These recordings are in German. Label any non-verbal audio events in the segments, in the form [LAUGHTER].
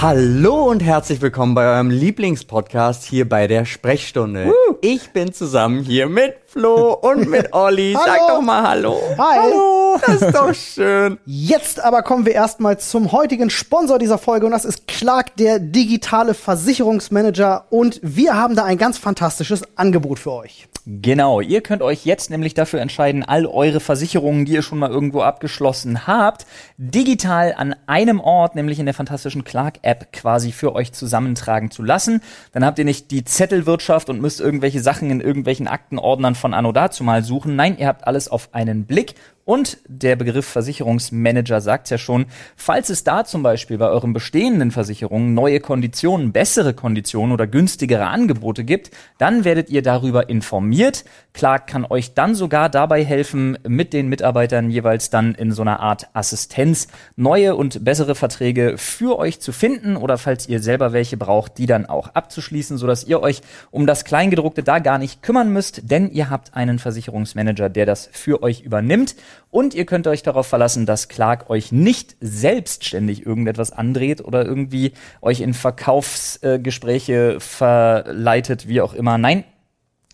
Hallo und herzlich willkommen bei eurem Lieblingspodcast hier bei der Sprechstunde. Ich bin zusammen hier mit Flo und mit [LAUGHS] Olli. Sag doch mal Hallo. Hi. Hallo. Das ist doch [LAUGHS] schön. Jetzt aber kommen wir erstmal zum heutigen Sponsor dieser Folge und das ist Clark, der digitale Versicherungsmanager und wir haben da ein ganz fantastisches Angebot für euch. Genau, ihr könnt euch jetzt nämlich dafür entscheiden, all eure Versicherungen, die ihr schon mal irgendwo abgeschlossen habt, digital an einem Ort, nämlich in der fantastischen Clark-App quasi für euch zusammentragen zu lassen. Dann habt ihr nicht die Zettelwirtschaft und müsst irgendwelche Sachen in irgendwelchen Aktenordnern von Anno dazu mal suchen. Nein, ihr habt alles auf einen Blick. Und der Begriff Versicherungsmanager sagt ja schon, falls es da zum Beispiel bei euren bestehenden Versicherungen neue Konditionen, bessere Konditionen oder günstigere Angebote gibt, dann werdet ihr darüber informiert. Clark kann euch dann sogar dabei helfen, mit den Mitarbeitern jeweils dann in so einer Art Assistenz neue und bessere Verträge für euch zu finden oder falls ihr selber welche braucht, die dann auch abzuschließen, sodass ihr euch um das Kleingedruckte da gar nicht kümmern müsst, denn ihr habt einen Versicherungsmanager, der das für euch übernimmt. Und ihr könnt euch darauf verlassen, dass Clark euch nicht selbstständig irgendetwas andreht oder irgendwie euch in Verkaufsgespräche verleitet, wie auch immer. Nein,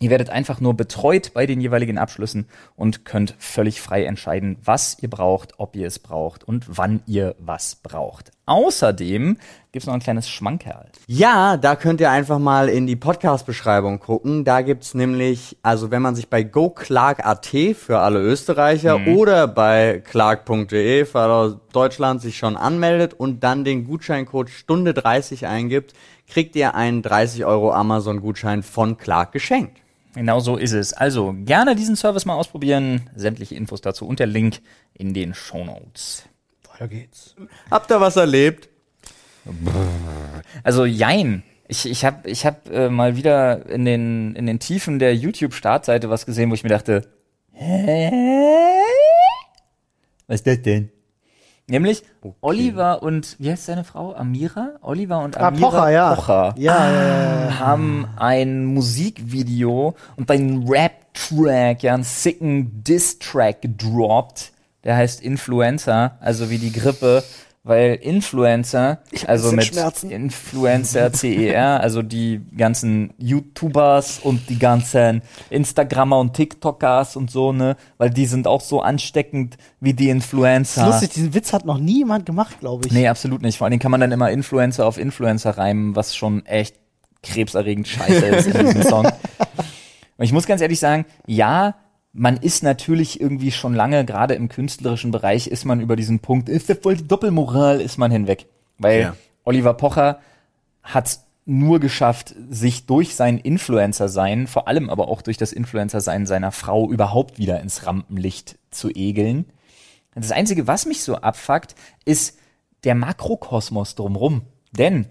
Ihr werdet einfach nur betreut bei den jeweiligen Abschlüssen und könnt völlig frei entscheiden, was ihr braucht, ob ihr es braucht und wann ihr was braucht. Außerdem gibt's noch ein kleines Schmankerl. Ja, da könnt ihr einfach mal in die Podcast-Beschreibung gucken. Da gibt's nämlich, also wenn man sich bei goclark.at für alle Österreicher oder bei clark.de für alle Deutschland sich schon anmeldet und dann den Gutscheincode Stunde 30 eingibt, kriegt ihr einen 30 Euro Amazon-Gutschein von Clark geschenkt. Genau so ist es. Also gerne diesen Service mal ausprobieren. Sämtliche Infos dazu und der Link in den Shownotes. Weiter geht's. Habt ihr was erlebt? Also jein. Ich, ich habe ich hab, äh, mal wieder in den, in den Tiefen der YouTube-Startseite was gesehen, wo ich mir dachte, hä? Was ist das denn? Nämlich Oliver und, wie heißt seine Frau? Amira? Oliver und Ah, Amira Pocher, ja. Pocher Ja, ja, ja, ja. haben ein Musikvideo und einen Rap-Track, ja, einen sicken Diss-Track gedroppt. Der heißt Influencer, also wie die Grippe, weil Influencer, also mit Schmerzen. Influencer, [LAUGHS] CER, also die ganzen YouTubers und die ganzen Instagrammer und TikTokers und so, ne, weil die sind auch so ansteckend wie die Influencer. Lustig, diesen Witz hat noch nie jemand gemacht, glaube ich. Nee, absolut nicht. Vor allen Dingen kann man dann immer Influencer auf Influencer reimen, was schon echt krebserregend scheiße ist in diesem Song. [LAUGHS] Und ich muss ganz ehrlich sagen, ja, man ist natürlich irgendwie schon lange, gerade im künstlerischen Bereich, ist man über diesen Punkt, ist das voll die Doppelmoral, ist man hinweg. Weil Ja. Oliver Pocher hat nur geschafft, sich durch sein Influencer-Sein, vor allem aber auch durch das Influencer-Sein seiner Frau überhaupt wieder ins Rampenlicht zu egeln. Das Einzige, was mich so abfuckt, ist der Makrokosmos drumrum. Denn,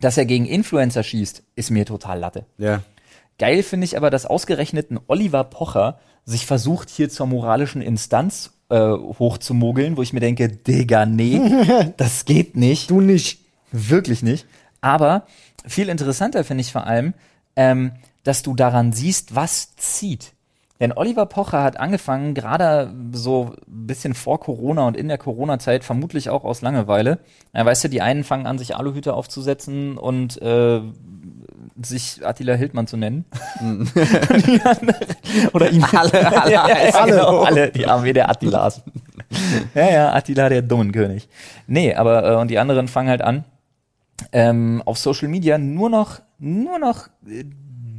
dass er gegen Influencer schießt, ist mir total Latte. Ja. Geil finde ich aber, dass ausgerechnet ein Oliver Pocher sich versucht, hier zur moralischen Instanz äh, hochzumogeln, wo ich mir denke, Digga, nee, [LAUGHS] das geht nicht. Du nicht. Wirklich nicht. Aber viel interessanter finde ich vor allem, ähm, dass du daran siehst, was zieht. Denn Oliver Pocher hat angefangen, gerade so ein bisschen vor Corona und in der Corona-Zeit, vermutlich auch aus Langeweile. Ja, weißt du, die einen fangen an, sich Aluhüte aufzusetzen und äh, sich Attila Hildmann zu nennen. [LAUGHS] Oder ihn alle, alle, [LAUGHS] ja, ja, alle. Genau, alle, die Armee der Attilas. [LAUGHS] ja, ja, Attila der dummen König. Nee, aber äh, und die anderen fangen halt an, ähm, auf Social Media nur noch, nur noch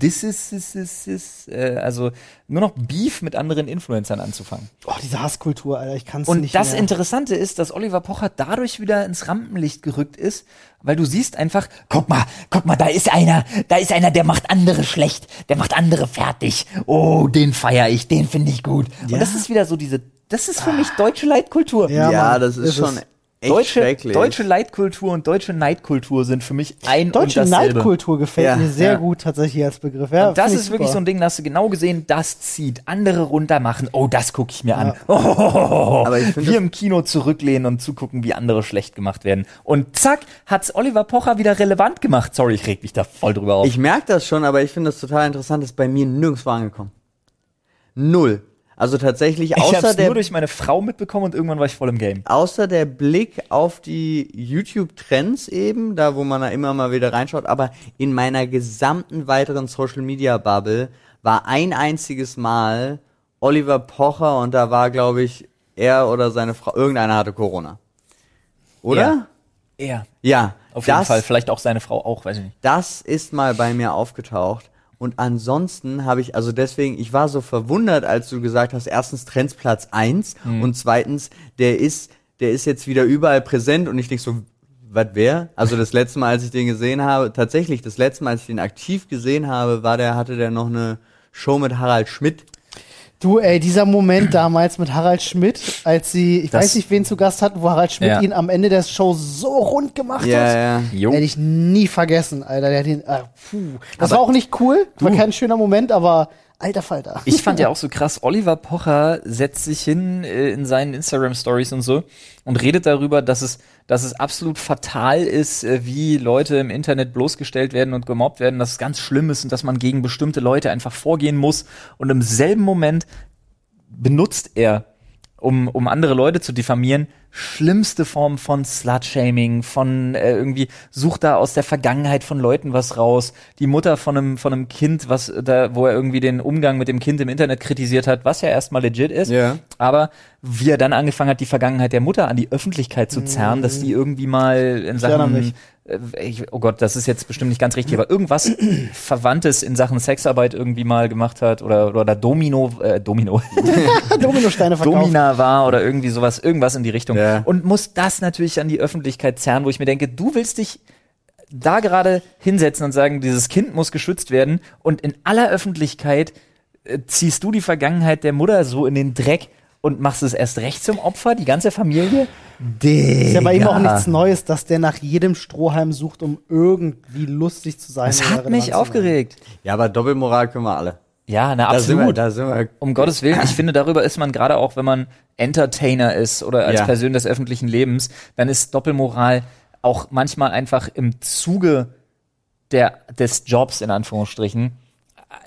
this is, is, this, äh, also nur noch Beef mit anderen Influencern anzufangen. Oh, diese Hasskultur, Alter, ich kann's Und nicht das mehr. Interessante ist, dass Oliver Pocher dadurch wieder ins Rampenlicht gerückt ist, weil du siehst einfach, guck mal, guck mal, da ist einer, da ist einer, der macht andere schlecht, der macht andere fertig. Oh, den feier ich, den finde ich gut. Ja. Und das ist wieder so diese, das ist für mich deutsche Leitkultur. Ja, Ja, Mann, das ist, ist schon es. Echt Deutsche, deutsche Leitkultur und deutsche Neidkultur sind für mich ein Deutsche und dasselbe. Neidkultur gefällt Ja, mir sehr ja. gut tatsächlich als Begriff. Ja, Und das ist wirklich super. so ein Ding, da hast du genau gesehen, das zieht. Andere runter machen, oh, das gucke ich mir an. Oh, [LAUGHS] Aber ich wir im Kino zurücklehnen und zugucken, wie andere schlecht gemacht werden. Und zack, hat's Oliver Pocher wieder relevant gemacht. Sorry, ich reg mich da voll drüber auf. Ich merke das schon, aber ich finde das total interessant, ist bei mir nirgendwo angekommen. Null. Also tatsächlich, Ich außer hab's der, nur durch meine Frau mitbekommen und irgendwann war ich voll im Game. außer der Blick auf die YouTube-Trends eben, da wo man da immer mal wieder reinschaut, aber in meiner gesamten weiteren Social-Media-Bubble war ein einziges Mal Oliver Pocher und da war, glaube ich, er oder seine Frau, irgendeiner hatte Corona. Oder? Er. Ja. Auf jeden das, Fall. Vielleicht auch seine Frau auch, weiß ich nicht. Das ist mal bei mir aufgetaucht. Und ansonsten habe ich, also deswegen, ich war so verwundert, als du gesagt hast, erstens Trends Platz eins Mhm. und zweitens, der ist, der ist jetzt wieder überall präsent und ich denk so, was wer? Also das letzte Mal, als ich den gesehen habe, tatsächlich, das letzte Mal, als ich den aktiv gesehen habe, war der, hatte der noch eine Show mit Harald Schmidt. Du, ey, dieser Moment [CLEARS THROAT] damals mit Harald Schmidt, als sie, ich Das- weiß nicht, wen zu Gast hatten, wo Harald Schmidt Ja. ihn am Ende der Show so rund gemacht Ja, hat. ja. Jo. Hätte ich nie vergessen, Alter. Der hat ihn, ah, puh. Das Aber war auch nicht cool, war kein schöner Moment, aber alter Falter. Ich fand ja [LAUGHS] auch so krass, Oliver Pocher setzt sich hin äh, in seinen Instagram-Stories und so und redet darüber, dass es, dass es absolut fatal ist, äh, wie Leute im Internet bloßgestellt werden und gemobbt werden, dass es ganz schlimm ist und dass man gegen bestimmte Leute einfach vorgehen muss. Und im selben Moment benutzt er, um, um andere Leute zu diffamieren, schlimmste Form von Slut-Shaming, von äh, irgendwie, sucht da aus der Vergangenheit von Leuten was raus. Die Mutter von einem, von einem Kind, was äh, da, wo er irgendwie den Umgang mit dem Kind im Internet kritisiert hat, was ja erstmal legit ist. Ja. Aber wie er dann angefangen hat, die Vergangenheit der Mutter an die Öffentlichkeit zu zerren, dass die irgendwie mal in Sachen ich, oh Gott, das ist jetzt bestimmt nicht ganz richtig, aber irgendwas [CLEARS THROAT] Verwandtes in Sachen Sexarbeit irgendwie mal gemacht hat oder, oder Domino, äh, Domino, [LAUGHS] Dominosteine verkauft. Domina war oder irgendwie sowas, irgendwas in die Richtung. Ja. Und muss das natürlich an die Öffentlichkeit zerren, wo ich mir denke, du willst dich da gerade hinsetzen und sagen, dieses Kind muss geschützt werden und in aller Öffentlichkeit äh, ziehst du die Vergangenheit der Mutter so in den Dreck und machst es erst recht zum Opfer, die ganze Familie? Ist ja bei ihm auch Digga. nichts Neues, dass der nach jedem Strohhalm sucht, um irgendwie lustig zu sein. Das hat mich aufgeregt. Ja, aber Doppelmoral können wir alle. Ja, na Da sind wir, absolut. da sind wir. Um Gottes Willen, ich finde, darüber ist man gerade auch, wenn man Entertainer ist oder als Ja. Person des öffentlichen Lebens, dann ist Doppelmoral auch manchmal einfach im Zuge der, des Jobs, in Anführungsstrichen,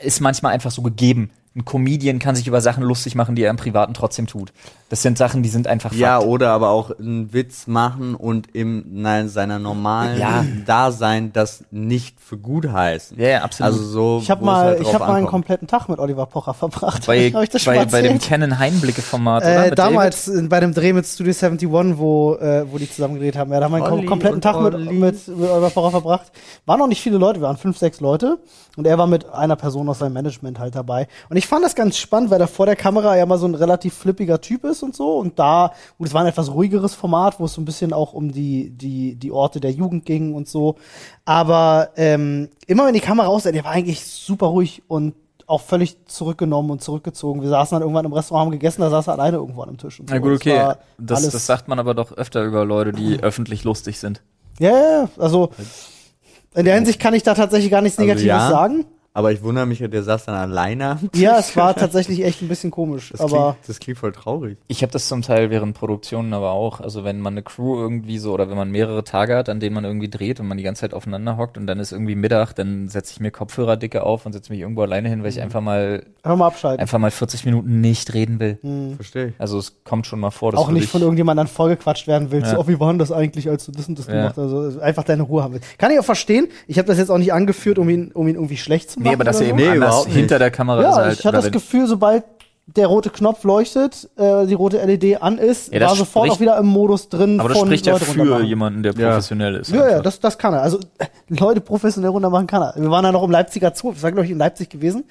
ist manchmal einfach so gegeben. Ein Comedian kann sich über Sachen lustig machen, die er im Privaten trotzdem tut. Das sind Sachen, die sind einfach Ja, Fakt. oder aber auch einen Witz machen und im nein, seiner normalen Ja. Dasein das nicht für gut heißen. Ja, ja, absolut. Also so. Ich habe mal, halt ich habe mal einen kompletten Tag mit Oliver Pocher verbracht. bei, [LAUGHS] Hab ich das schon bei, bei dem? Canon Heimblicke-Format, oder? Äh, Mit damals äh, bei dem Dreh mit Studio 71, wo, äh, wo die zusammen gedreht haben. Ja, da haben wir einen kom kompletten Tag mit, mit, mit Oliver Pocher verbracht. Waren noch nicht viele Leute, wir waren fünf, sechs Leute. Und er war mit einer Person aus seinem Management halt dabei. Und ich fand das ganz spannend, weil er vor der Kamera ja mal so ein relativ flippiger Typ ist und so. Und da, gut, es war ein etwas ruhigeres Format, wo es so ein bisschen auch um die, die, die Orte der Jugend ging und so. Aber ähm, immer wenn die Kamera aus, der war eigentlich super ruhig und auch völlig zurückgenommen und zurückgezogen. Wir saßen dann irgendwann im Restaurant, haben gegessen, da saß er alleine irgendwo an einem Tisch. Und so. Na gut, Das okay. Das, alles- das sagt man aber doch öfter über Leute, die [LAUGHS] öffentlich lustig sind. Ja, ja, also in der Hinsicht kann ich da tatsächlich gar nichts Also Negatives ja. sagen. Aber ich wundere mich, der saß dann alleine. am Tisch. Ja, es war [LAUGHS] tatsächlich echt ein bisschen komisch. Das aber klingt, das klingt voll traurig. Ich habe das zum Teil während Produktionen aber auch. Also wenn man eine Crew irgendwie so oder wenn man mehrere Tage hat, an denen man irgendwie dreht und man die ganze Zeit aufeinander hockt und dann ist irgendwie Mittag, dann setze ich mir Kopfhörerdicke auf und setze mich irgendwo alleine hin, weil Mhm. ich einfach mal hör mal abschalten. einfach mal 40 Minuten nicht reden will. Verstehe ich. Also es kommt schon mal vor, dass auch du nicht von irgendjemandem dann vollgequatscht werden willst. Ja. So, oh, wie war denn das eigentlich, als du das und das Ja. gemacht hast? Also einfach deine Ruhe haben willst. Kann ich auch verstehen. Ich habe das jetzt auch nicht angeführt, um ihn, um ihn irgendwie schlecht zu machen. Nee, aber dass oder er so. eben Nee, anders überhaupt nicht. hinter der Kamera ist Ja, halt. ich hatte das Gefühl, sobald der rote Knopf leuchtet, äh, die rote LED an ist, Ja, das war sofort spricht- auch wieder im Modus drin aber das von spricht ja Leute für runtermachen. jemanden, der Ja. professionell ist. Ja, ja, einfach. das, das kann er. Also äh, Leute professionell runtermachen kann er. Wir waren da noch im Leipziger Zoo. Ich war, glaube ich, in Leipzig gewesen.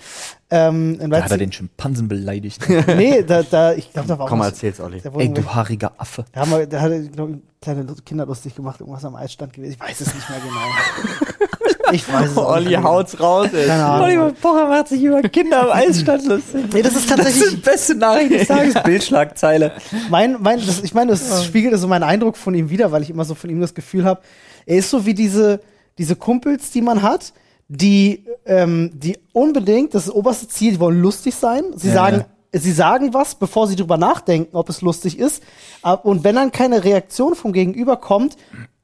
Ähm, in da hat er Leipzig. den Schimpansen beleidigt. [LAUGHS] nee, da, da, ich glaube, da war auch Komm, was- erzähl's, Olli. Ey, du haariger Affe. da haben wir, da hat er, glaub ich, kleine Kinder lustig gemacht, irgendwas am Eisstand gewesen. Ich weiß es nicht mehr genau. [LAUGHS] ich weiß es Olli haut's raus, ey. Oliver Pocher macht sich über Kinder am Eisstand [LAUGHS] lustig. Nee, das ist Das tatsächlich ist beste Nachricht des Tages. Bildschlagzeile. mein, mein, das, ich meine, das spiegelt so meinen Eindruck von ihm wieder, weil ich immer so von ihm das Gefühl habe, er ist so wie diese, diese Kumpels, die man hat, die, ähm, die unbedingt, das, ist das oberste Ziel, die wollen lustig sein. Sie Ja, sagen, sie sagen was, bevor sie drüber nachdenken, ob es lustig ist. Und wenn dann keine Reaktion vom Gegenüber kommt,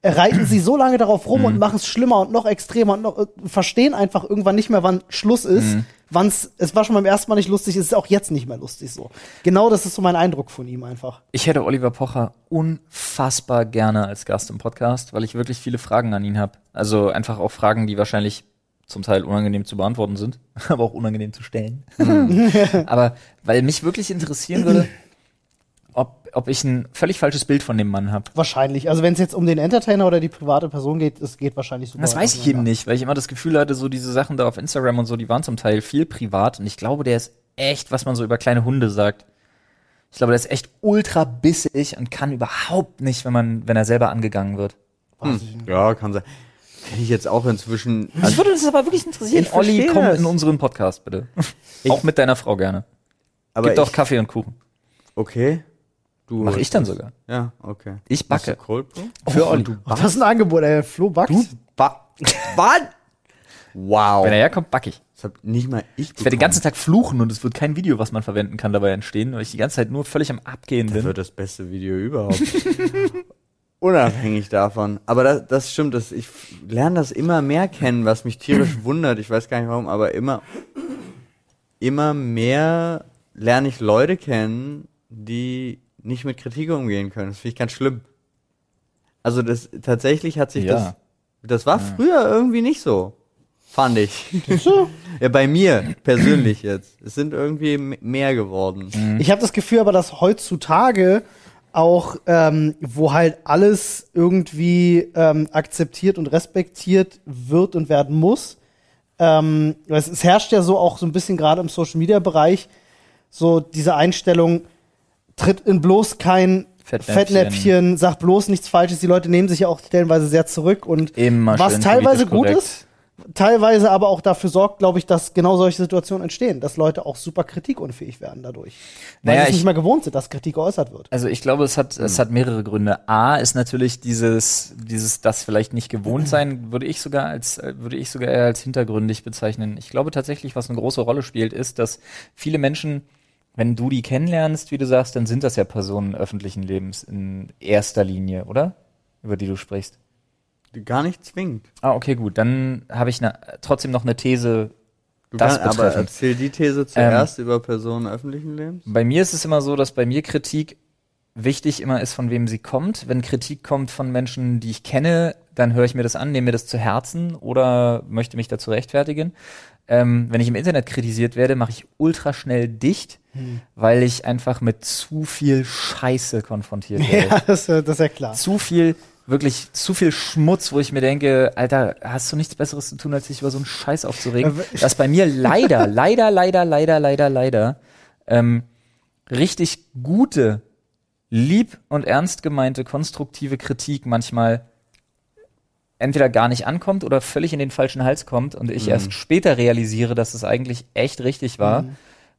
reiten sie so lange darauf rum und machen es schlimmer und noch extremer und noch, äh, verstehen einfach irgendwann nicht mehr, wann Schluss ist. Wann's, es war schon beim ersten Mal nicht lustig, es ist auch jetzt nicht mehr lustig so. Genau das ist so mein Eindruck von ihm einfach. Ich hätte Oliver Pocher unfassbar gerne als Gast im Podcast, weil ich wirklich viele Fragen an ihn habe. Also einfach auch Fragen, die wahrscheinlich zum Teil unangenehm zu beantworten sind, [LAUGHS] aber auch unangenehm zu stellen. [LAUGHS] aber weil mich wirklich interessieren würde, [LAUGHS] ob, ich ein völlig falsches Bild von dem Mann habe. Wahrscheinlich. Also wenn es jetzt um den Entertainer oder die private Person geht, es geht wahrscheinlich super. Das weiß ich eben nicht, weil ich immer das Gefühl hatte, so diese Sachen da auf Instagram und so, die waren zum Teil viel privat und ich glaube, der ist echt, was man so über kleine Hunde sagt. Ich glaube, der ist echt ultra bissig und kann überhaupt nicht, wenn man, wenn er selber angegangen wird. Ich nicht. Ja, kann sein. Kenn ich jetzt auch inzwischen. Mich würde das aber wirklich interessieren. Ich Olli, verstehe komm das. in unseren Podcast, bitte. Ich- auch mit deiner Frau gerne. aber Gibt auch ich, Kaffee und Kuchen. Okay. Du Mach ich dann sogar. Ja, okay. Ich du backe. Cold Brew? Für Olli. Du Ach, das ist ein Angebot, ey. Flo backt. ba [LAUGHS] Was? Wow. Wenn er herkommt, backe ich. Das hab nicht mal ich Ich werde den ganzen Tag fluchen und es wird kein Video, was man verwenden kann, dabei entstehen, weil ich die ganze Zeit nur völlig am Abgehen Das bin. wird das beste Video überhaupt. [LAUGHS] Unabhängig davon. Aber das, das stimmt, das, ich lerne das immer mehr kennen, was mich tierisch [CLEARS THROAT] wundert. Ich weiß gar nicht warum, aber immer, immer mehr lerne ich Leute kennen, die nicht mit Kritik umgehen können. Das finde ich ganz schlimm. Also das tatsächlich hat sich Ja. das. Das war früher irgendwie nicht so. Fand ich. [LAUGHS] ja, bei mir persönlich jetzt. Es sind irgendwie mehr geworden. Ich habe das Gefühl aber, dass heutzutage auch, ähm, wo halt alles irgendwie ähm, akzeptiert und respektiert wird und werden muss, ähm, es, es herrscht ja so auch so ein bisschen gerade im Social Media Bereich so diese Einstellung, tritt in bloß kein Fettnäpfchen. Fettnäpfchen, sagt bloß nichts Falsches. Die Leute nehmen sich ja auch stellenweise sehr zurück und Immer was teilweise gut korrekt. ist, teilweise aber auch dafür sorgt, glaube ich, dass genau solche Situationen entstehen, dass Leute auch super kritikunfähig werden dadurch. Weil Naja, sie es ich- nicht mehr gewohnt sind, dass Kritik geäußert wird. Also ich glaube, es hat, es hat mehrere Gründe. A ist natürlich dieses, dieses, das vielleicht nicht gewohnt sein, würde ich sogar als, würde ich sogar eher als hintergründig bezeichnen. Ich glaube tatsächlich, was eine große Rolle spielt, ist, dass viele Menschen, wenn du die kennenlernst, wie du sagst, dann sind das ja Personen öffentlichen Lebens in erster Linie, oder? Über die du sprichst. Gar nicht zwingend. Ah, okay, gut. Dann habe ich ne, trotzdem noch eine These. Du Das kannst, aber erzähl die These zuerst über Personen öffentlichen Lebens. Bei mir ist es immer so, dass bei mir Kritik wichtig immer ist, von wem sie kommt. Wenn Kritik kommt von Menschen, die ich kenne, dann höre ich mir das an, nehme mir das zu Herzen oder möchte mich dazu rechtfertigen. Ähm, wenn ich im Internet kritisiert werde, mache ich ultra schnell dicht, weil ich einfach mit zu viel Scheiße konfrontiert [LAUGHS] werde. Ja, das, das ist ja klar. Zu viel, wirklich zu viel Schmutz, wo ich mir denke, Alter, hast du nichts Besseres zu tun, als dich über so einen Scheiß aufzuregen? Ja, w- Das bei mir leider, [LAUGHS] leider, leider, leider, leider, leider ähm, richtig gute, lieb und ernst gemeinte, konstruktive Kritik manchmal entweder gar nicht ankommt oder völlig in den falschen Hals kommt und ich erst später realisiere, dass es eigentlich echt richtig war,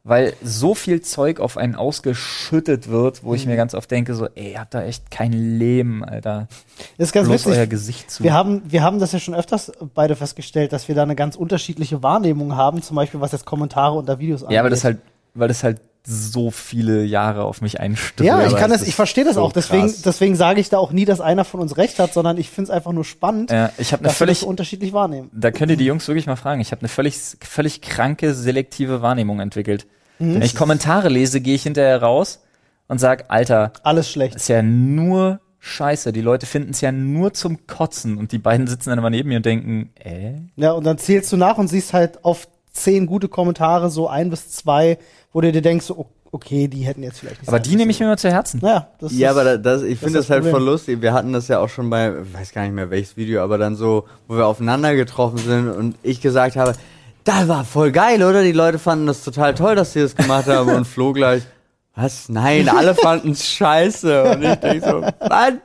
weil so viel Zeug auf einen ausgeschüttet wird, wo ich mir ganz oft denke, so, ey, ihr habt da echt kein Leben, Alter. Das ist ganz Bloß euer witzig. Gesicht zu. Wir haben, wir haben das ja schon öfters beide festgestellt, dass wir da eine ganz unterschiedliche Wahrnehmung haben, zum Beispiel was jetzt Kommentare unter Videos angeht. ja, aber das halt, weil das halt so viele Jahre auf mich einströmt. Ja, ich kann es das, ich verstehe das so auch. Deswegen, krass. deswegen sage ich da auch nie, dass einer von uns recht hat, sondern ich finde es einfach nur spannend, Ja, ich habe eine dass wir das völlig, so unterschiedlich wahrnehmen. da könnt ihr die Jungs wirklich mal fragen. Ich habe eine völlig, völlig kranke selektive Wahrnehmung entwickelt. Wenn ich Kommentare lese, gehe ich hinterher raus und sag, Alter, Alles schlecht. ist ja nur Scheiße. Die Leute finden es ja nur zum Kotzen und die beiden sitzen dann immer neben mir und denken, äh? Ja, und dann zählst du nach und siehst halt auf zehn gute Kommentare so ein bis zwei, wo du dir denkst, so, okay, die hätten jetzt vielleicht nicht Aber die nehme ich mir mal zu Herzen. Naja, das Ja, ist, aber da- das, ich finde das, das halt voll Problem. lustig. Wir hatten das ja auch schon bei, ich weiß gar nicht mehr welches Video, aber dann so, wo wir aufeinander getroffen sind und ich gesagt habe, das war voll geil, oder? Die Leute fanden das total toll, dass sie das gemacht haben und Flo gleich, was? Nein, alle [LAUGHS] fanden es scheiße. Und ich denke so, Mann,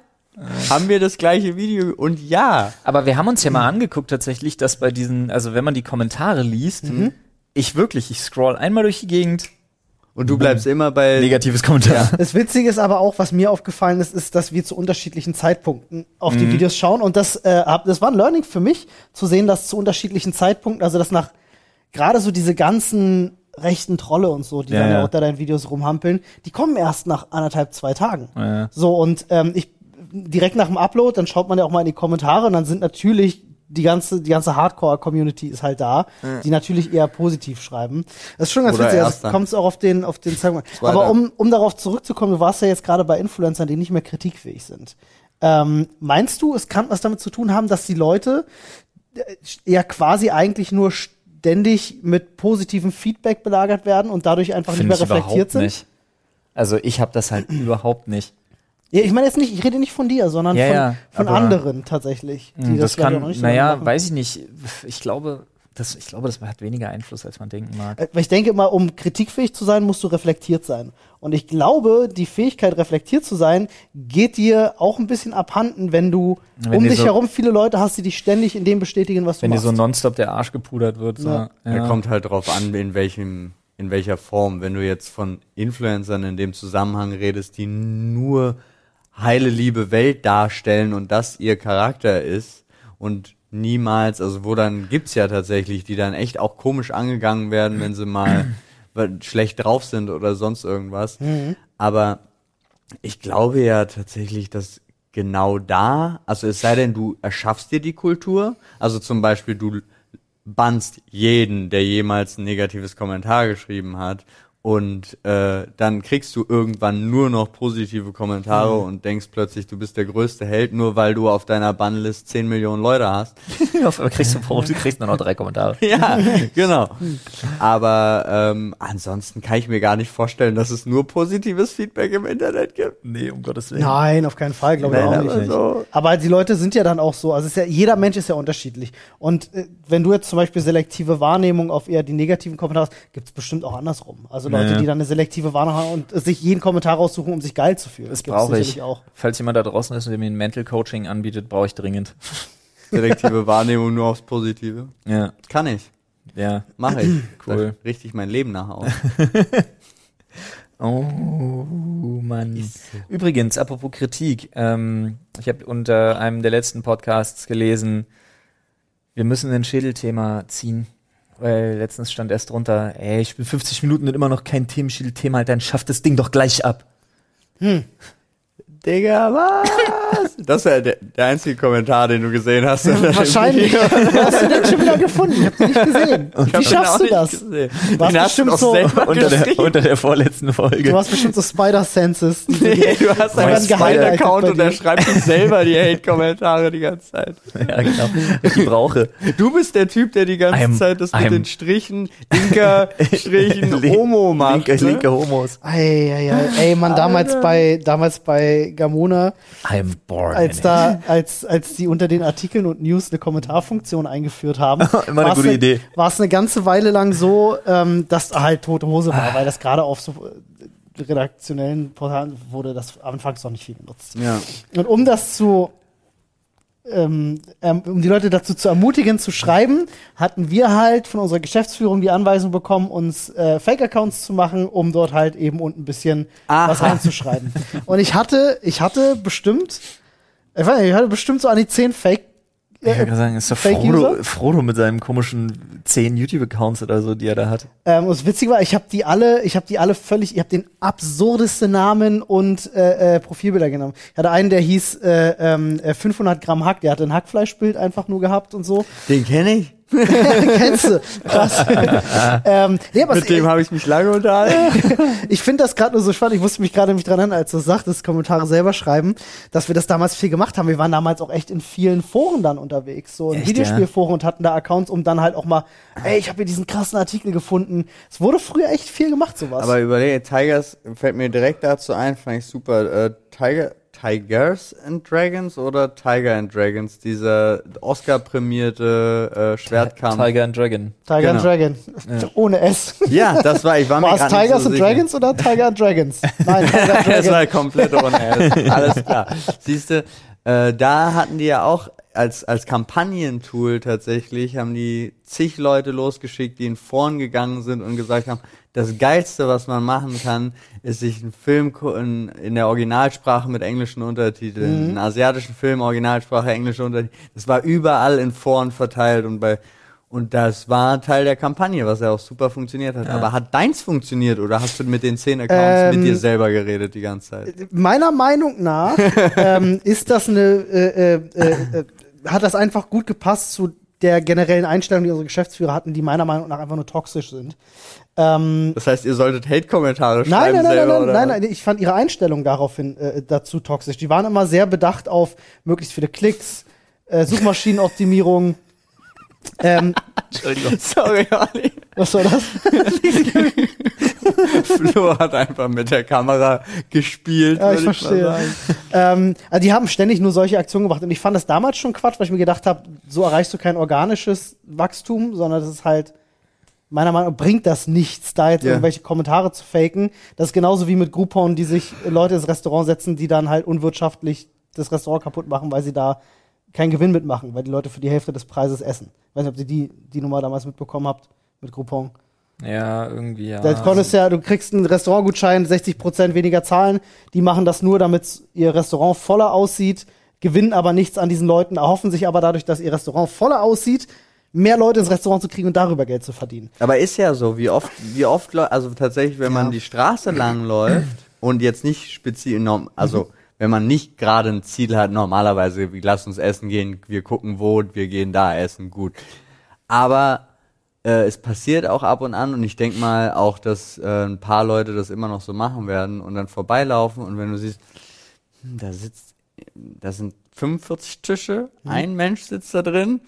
haben wir das gleiche Video? Und ja. Aber wir haben uns ja mal angeguckt tatsächlich, dass bei diesen, also wenn man die Kommentare liest, ich wirklich, ich scroll einmal durch die Gegend, Und du bleibst immer bei, negatives Kommentar. Das Witzige ist aber auch, was mir aufgefallen ist, ist, dass wir zu unterschiedlichen Zeitpunkten auf Mhm. die Videos schauen. Und das, äh, hab- das war ein Learning für mich, zu sehen, dass zu unterschiedlichen Zeitpunkten, also dass nach gerade so diese ganzen rechten Trolle und so, die Ja, dann ja ja. unter deinen Videos rumhampeln, die kommen erst nach anderthalb, zwei Tagen. Ja. So, und ähm, ich direkt nach dem Upload, dann schaut man ja auch mal in die Kommentare und dann sind natürlich die ganze, die ganze Hardcore-Community ist halt da, die natürlich eher positiv schreiben. Das ist schon ganz Oder witzig, das Erster. kommt auch auf den, auf den Zeitpunkt. Aber um, um darauf zurückzukommen, du warst ja jetzt gerade bei Influencern, die nicht mehr kritikfähig sind. Ähm, meinst du, es kann was damit zu tun haben, dass die Leute äh, ja quasi eigentlich nur ständig mit positivem Feedback belagert werden und dadurch einfach nicht Finde mehr reflektiert überhaupt sind? nicht. Also ich habe das halt [CLEARS THROAT] überhaupt nicht. Ja, ich meine jetzt nicht, ich rede nicht von dir, sondern Ja, von, ja, von aber- anderen tatsächlich. Die Hm, das, auch kann, noch nicht so naja, weiß ich nicht. Ich glaube, das, ich glaube, das hat weniger Einfluss, als man denken mag. Äh, Weil ich denke immer, um kritikfähig zu sein, musst du reflektiert sein. Und ich glaube, die Fähigkeit, reflektiert zu sein, geht dir auch ein bisschen abhanden, wenn du Wenn um dir dich so- herum viele Leute hast, die dich ständig in dem bestätigen, was du Wenn dir machst. so nonstop der Arsch gepudert wird. So. Ja. Ja. Da kommt halt drauf an, in welchem, in welcher Form. Wenn du jetzt von Influencern in dem Zusammenhang redest, die nur heile liebe Welt darstellen und das ihr Charakter ist und niemals, also wo dann gibt's ja tatsächlich, die dann echt auch komisch angegangen werden, wenn sie mal [CLEARS THROAT] schlecht drauf sind oder sonst irgendwas. Aber ich glaube ja tatsächlich, dass genau da, also es sei denn, du erschaffst dir die Kultur, also zum Beispiel du bannst jeden, der jemals ein negatives Kommentar geschrieben hat und äh, dann kriegst du irgendwann nur noch positive Kommentare und denkst plötzlich, du bist der größte Held, nur weil du auf deiner Bannlist 10 Millionen Leute hast. [LAUGHS] Auf einmal kriegst du, du kriegst nur noch drei Kommentare. [LAUGHS] Ja, genau. [LAUGHS] Aber ähm, ansonsten kann ich mir gar nicht vorstellen, dass es nur positives Feedback im Internet gibt. Nee, um Gottes Willen. Nein, auf keinen Fall, glaube ich Nein, auch aber nicht. so. Aber die Leute sind ja dann auch so, also es ist ja, jeder Mensch ist ja unterschiedlich. Und äh, wenn du jetzt zum Beispiel selektive Wahrnehmung auf eher die negativen Kommentare hast, gibt es bestimmt auch andersrum. Also Leute, Ja. die dann eine selektive Wahrnehmung haben und sich jeden Kommentar raussuchen, um sich geil zu fühlen. Das gibt's brauche ich. auch. Falls jemand da draußen ist und der mir ein Mental Coaching anbietet, brauche ich dringend. [LAUGHS] Selektive Wahrnehmung nur aufs Positive. Ja, Kann ich. ja. Mache ich. [CLEARS THROAT] Cool. Da richte ich mein Leben nach aus. [LAUGHS] Oh Mann. Übrigens, apropos Kritik, ähm, ich habe unter einem der letzten Podcasts gelesen, wir müssen ein Schädelthema ziehen. Weil letztens stand erst drunter, ey, ich bin 50 Minuten und immer noch kein Themenschädelthema, dann schafft das Ding doch gleich ab. Digga, was? [LAUGHS] Das wäre der, der einzige Kommentar, den du gesehen hast. [LAUGHS] Wahrscheinlich. Hast du den schon wieder gefunden? Ich hab den nicht gesehen. Wie schaffst du das? gesehen. warst Den hast du bestimmt so selber [LAUGHS] Unter der, unter der vorletzten Folge. Du hast bestimmt so Spider-Senses. Nee, du hast einen Spider-Account und der dir. schreibt sich selber die Hate-Kommentare die ganze Zeit. ja, genau. Ich die brauche. Du bist der Typ, der die ganze I'm- Zeit das mit I'm- den Strichen, Linker, Strichen, Homo macht. Linke, ne? linke Homos. Ei, ei, ei. Ey, man, damals bei, damals bei Gamona, I'm born. als da, als, als die unter den Artikeln und News eine Kommentarfunktion eingeführt haben. [LAUGHS] Immer eine gute Idee. War es eine ganze Weile lang so, ähm, dass da halt tote Hose war, weil das gerade auf so äh, redaktionellen Portalen wurde das anfangs noch nicht viel genutzt. Ja. Und um das zu, ähm, ähm, um die Leute dazu zu ermutigen, zu schreiben, hatten wir halt von unserer Geschäftsführung die Anweisung bekommen, uns äh, Fake-Accounts zu machen, um dort halt eben unten ein bisschen Aha. was reinzuschreiben. Und ich hatte, ich hatte bestimmt, ich weiß nicht, ich hatte bestimmt so an die zehn Fake. Ich würde gerade sagen, ist doch Frodo? Frodo mit seinem komischen zehn YouTube-Accounts oder so, die er da hat. Ähm, und das Witzige war, ich habe die alle, ich habe die alle völlig, ich habe den absurdesten Namen und äh, äh, Profilbilder genommen. Ich hatte einen, der hieß äh, ähm, äh, 500 Gramm Hack, der hatte ein Hackfleischbild einfach nur gehabt und so. Den kenne ich. [LAUGHS] Kennst du? Krass. [LAUGHS] ähm, nee, aber Mit dem habe ich mich lange unterhalten. [LAUGHS] ich finde das gerade nur so spannend. Ich musste mich gerade mich dran erinnern, als du sagtest, Kommentare selber schreiben, dass wir das damals viel gemacht haben. Wir waren damals auch echt in vielen Foren dann unterwegs, so in Echt, Videospielforen und hatten da Accounts, um dann halt auch mal, ey, ich habe hier diesen krassen Artikel gefunden. Es wurde früher echt viel gemacht, sowas. Aber überlege, Tigers fällt mir direkt dazu ein, fand ich super. Äh, Tiger, Tigers and Dragons oder Tiger and Dragons? Dieser Oscar-prämierte äh, Schwertkampf. Tiger and Dragon. Tiger genau. and Dragon. [LAUGHS] Ohne S. Ja, das war, ich war mir War es Tigers so and sicher. Dragons oder Tiger and Dragons? Nein, [LAUGHS] Tiger and Das war komplett ohne S. Alles klar. Siehst du, äh, da hatten die ja auch als, als Kampagnentool tatsächlich, haben die zig Leute losgeschickt, die in Foren gegangen sind und gesagt haben, das Geilste, was man machen kann, ist sich einen Film in, in der Originalsprache mit englischen Untertiteln, einen asiatischen Film, Originalsprache, englische Untertitel. Das war überall in Foren verteilt und bei Und das war Teil der Kampagne, was ja auch super funktioniert hat. Aber hat deins funktioniert oder hast du mit den zehn Accounts Ähm, mit dir selber geredet die ganze Zeit? Meiner Meinung nach [LAUGHS] ähm, ist das eine, äh, äh, äh, äh, hat das einfach gut gepasst zu der generellen Einstellung, die unsere Geschäftsführer hatten, die meiner Meinung nach einfach nur toxisch sind. Ähm, Das heißt, ihr solltet Hate-Kommentare schreiben Nein, nein, nein, selber, nein, nein, nein, nein, ich fand ihre Einstellung daraufhin äh, dazu toxisch. Die waren immer sehr bedacht auf möglichst viele Klicks, äh, Suchmaschinenoptimierung. ähm, Entschuldigung. [LAUGHS] Sorry, Olli. was war das? [LAUGHS] [LAUGHS] Flo hat einfach mit der Kamera gespielt. Ja, ich verstehe. sagen. ähm, also die haben ständig nur solche Aktionen gemacht und ich fand das damals schon Quatsch, weil ich mir gedacht habe, so erreichst du kein organisches Wachstum, sondern das ist halt meiner Meinung nach bringt das nichts, da jetzt Ja. irgendwelche Kommentare zu faken. Das ist genauso wie mit Groupon, die sich Leute ins Restaurant setzen, die dann halt unwirtschaftlich das Restaurant kaputt machen, weil sie da keinen Gewinn mitmachen, weil die Leute für die Hälfte des Preises essen. Ich weiß nicht, ob ihr die, die Nummer damals mitbekommen habt mit Groupon. Ja, irgendwie ja. Da konntest ja, du kriegst einen Restaurantgutschein, 60% weniger zahlen. Die machen das nur, damit ihr Restaurant voller aussieht, gewinnen aber nichts an diesen Leuten, erhoffen sich aber dadurch, dass ihr Restaurant voller aussieht, mehr Leute ins Restaurant zu kriegen und darüber Geld zu verdienen. Aber ist ja so, wie oft, wie oft, also tatsächlich, wenn Ja. man die Straße lang [CLEARS THROAT] läuft und jetzt nicht speziell, also wenn man nicht gerade ein Ziel hat, normalerweise, wie lass uns essen gehen, wir gucken wo, wir gehen da essen, gut. Aber äh, es passiert auch ab und an und ich denke mal auch, dass äh, ein paar Leute das immer noch so machen werden und dann vorbeilaufen und wenn du siehst, hm, da sitzt, da sind 45 Tische, Mhm. ein Mensch sitzt da drin.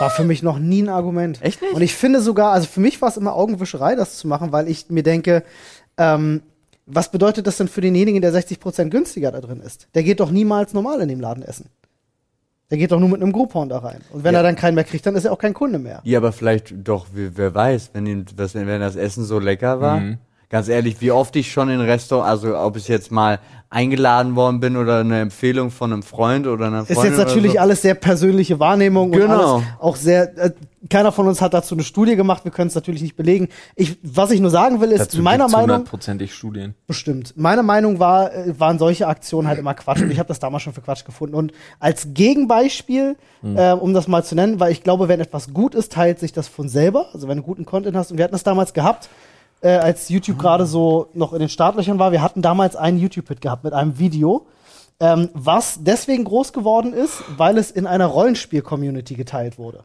War für mich noch nie ein Argument. Echt nicht? Und ich finde sogar, also für mich war es immer Augenwischerei, das zu machen, weil ich mir denke, ähm, was bedeutet das denn für denjenigen, der 60% günstiger da drin ist? Der geht doch niemals normal in dem Laden essen. Der geht doch nur mit einem Groupon da rein. Und wenn Ja. er dann keinen mehr kriegt, dann ist er auch kein Kunde mehr. Ja, aber vielleicht doch, wer, wer weiß, wenn, ihm, das, wenn das Essen so lecker war. Mhm. Ganz ehrlich, wie oft ich schon in Restaurant, also ob ich jetzt mal eingeladen worden bin oder eine Empfehlung von einem Freund oder einer Freundin. Ist jetzt natürlich so. alles sehr persönliche Wahrnehmung und Genau. alles auch sehr. Äh, keiner von uns hat dazu eine Studie gemacht. Wir können es natürlich nicht belegen. Ich, was ich nur sagen will, ist Dazu meiner Meinung hundertprozentig Studien. bestimmt. Meine Meinung war, äh, waren solche Aktionen halt immer Quatsch und ich habe das damals schon für Quatsch gefunden. Und als Gegenbeispiel, äh, um das mal zu nennen, weil ich glaube, wenn etwas gut ist, teilt sich das von selber. Also wenn du guten Content hast und wir hatten das damals gehabt. Äh, als YouTube gerade so noch in den Startlöchern war, wir hatten damals einen YouTube-Hit gehabt mit einem Video, ähm, was deswegen groß geworden ist, weil es in einer Rollenspiel-Community geteilt wurde.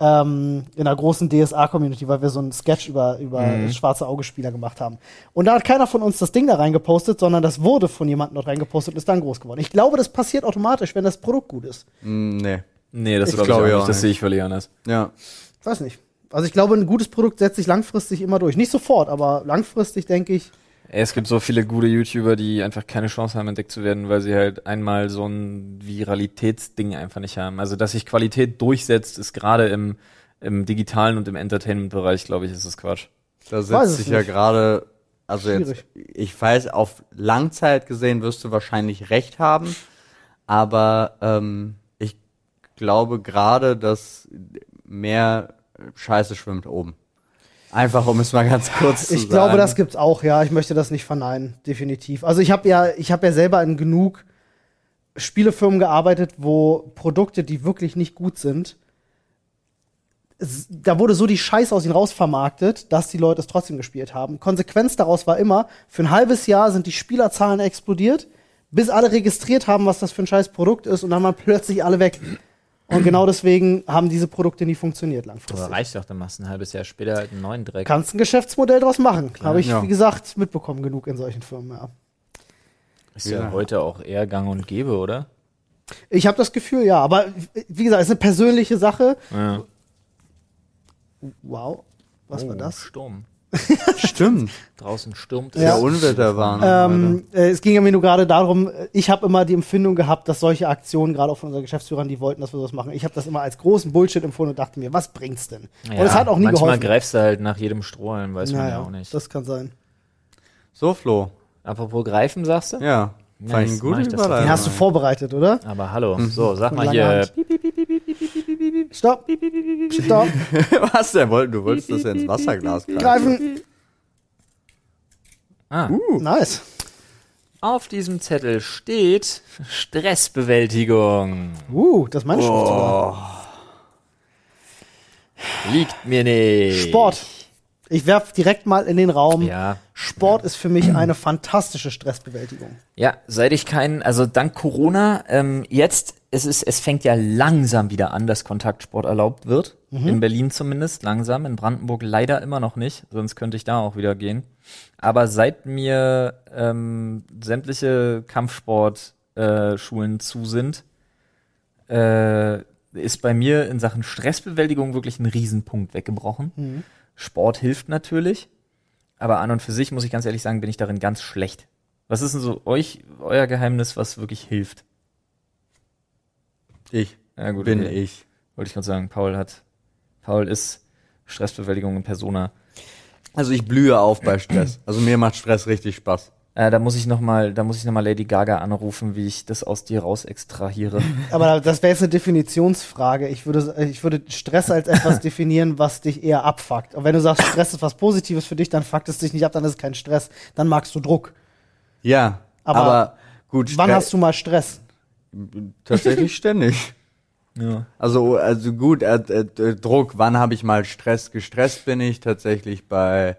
Ähm, in einer großen DSA-Community, weil wir so einen Sketch über, über schwarze Auge-Spieler gemacht haben. Und da hat keiner von uns das Ding da reingepostet, sondern das wurde von jemandem dort reingepostet und ist dann groß geworden. Ich glaube, das passiert automatisch, wenn das Produkt gut ist. Mm, nee. Nee, das Ich glaube ich, glaube auch ja nicht. Das sehe ich völlig anders. Ja. Weiß nicht. Also ich glaube, ein gutes Produkt setzt sich langfristig immer durch. Nicht sofort, aber langfristig denke ich. Es gibt so viele gute YouTuber, die einfach keine Chance haben, entdeckt zu werden, weil sie halt einmal so ein Viralitätsding einfach nicht haben. Also, dass sich Qualität durchsetzt, ist gerade im, im digitalen und im Entertainment-Bereich, glaube ich, ist das Quatsch. Da setzt sich ja nicht. gerade, also Schwierig. jetzt, ich weiß, auf Langzeit gesehen wirst du wahrscheinlich recht haben, aber ähm, ich glaube gerade, dass mehr Scheiße schwimmt oben. Einfach um es mal ganz kurz zu Ich sagen. glaube, das gibt's auch, ja. Ich möchte das nicht verneinen, definitiv. Also ich habe ja, ich habe ja selber in genug Spielefirmen gearbeitet, wo Produkte, die wirklich nicht gut sind, da wurde so die Scheiße aus ihnen rausvermarktet, dass die Leute es trotzdem gespielt haben. Konsequenz daraus war immer, für ein halbes Jahr sind die Spielerzahlen explodiert, bis alle registriert haben, was das für ein scheiß Produkt ist und dann waren plötzlich alle weg. Und genau deswegen haben diese Produkte nie funktioniert langfristig. reicht doch, dann machst du ein halbes Jahr später halt einen neuen Dreck. Kannst ein Geschäftsmodell draus machen. Habe ich, Ja. wie gesagt, mitbekommen genug in solchen Firmen, ja. Ist ja Ja. heute auch eher gang und gäbe, oder? Ich habe das Gefühl, ja. Aber wie gesagt, es ist eine persönliche Sache. Ja. Wow. Was war Oh, das? Sturm. Stimmt. Draußen stürmt es. Ja. Unwetterwarnung. Ähm, äh, es ging ja mir nur gerade darum, äh, ich habe immer die Empfindung gehabt, dass solche Aktionen, gerade auch von unseren Geschäftsführern, die wollten, dass wir sowas machen, ich habe das immer als großen Bullshit empfunden und dachte mir, was bringt's denn? und es hat auch nie manchmal geholfen. greifst du halt nach jedem Strohhalm, weiß man ja auch nicht. das kann sein. So, Flo. Apropos greifen, sagst du? Ja. Nice, Fand ich eine mach gute ich das Überleitung. Den hast du vorbereitet, oder? Aber hallo, so, sag Von mal hier. Hand. Stopp. Stopp. [LAUGHS] Was denn? Du wolltest das ja ins Wasserglas greifen. Greifen. Ah, Nice. auf diesem Zettel steht Stressbewältigung. Uh, das ist meine Schrift sogar. Liegt mir nicht. Sport. Ich werf direkt mal in den Raum. Ja. Sport ist für mich eine fantastische Stressbewältigung. Ja, seit ich keinen, also dank Corona, ähm, jetzt, es ist, es fängt ja langsam wieder an, dass Kontaktsport erlaubt wird. In Berlin zumindest, langsam. In Brandenburg leider immer noch nicht, sonst könnte ich da auch wieder gehen. Aber seit mir ähm, sämtliche Kampfsportschulen äh, zu sind, äh, ist bei mir in Sachen Stressbewältigung wirklich ein Riesenpunkt weggebrochen. Sport hilft natürlich, aber an und für sich muss ich ganz ehrlich sagen, bin ich darin ganz schlecht. Was ist denn so euch, euer Geheimnis, was wirklich hilft? Ich Ja, gut, bin okay. ich. Wollte ich gerade sagen, Paul hat, Paul ist Stressbewältigung in Persona. Also ich blühe auf bei Stress. Also mir macht Stress richtig Spaß. Äh, da muss ich noch mal, da muss ich noch mal Lady Gaga anrufen, wie ich das aus dir raus extrahiere. [LAUGHS] Aber das wäre jetzt eine Definitionsfrage. Ich würde, ich würde Stress als etwas [LAUGHS] definieren, was dich eher abfuckt. Und wenn du sagst, Stress ist was Positives für dich, dann fuckt es dich nicht ab, dann ist es kein Stress. Dann magst du Druck. Ja, Aber aber, gut. Wann hast du mal Stress? tatsächlich [LAUGHS] ständig? ja. Also, also gut, äh, äh, Druck, wann habe ich mal Stress? Gestresst bin ich tatsächlich bei, äh, bei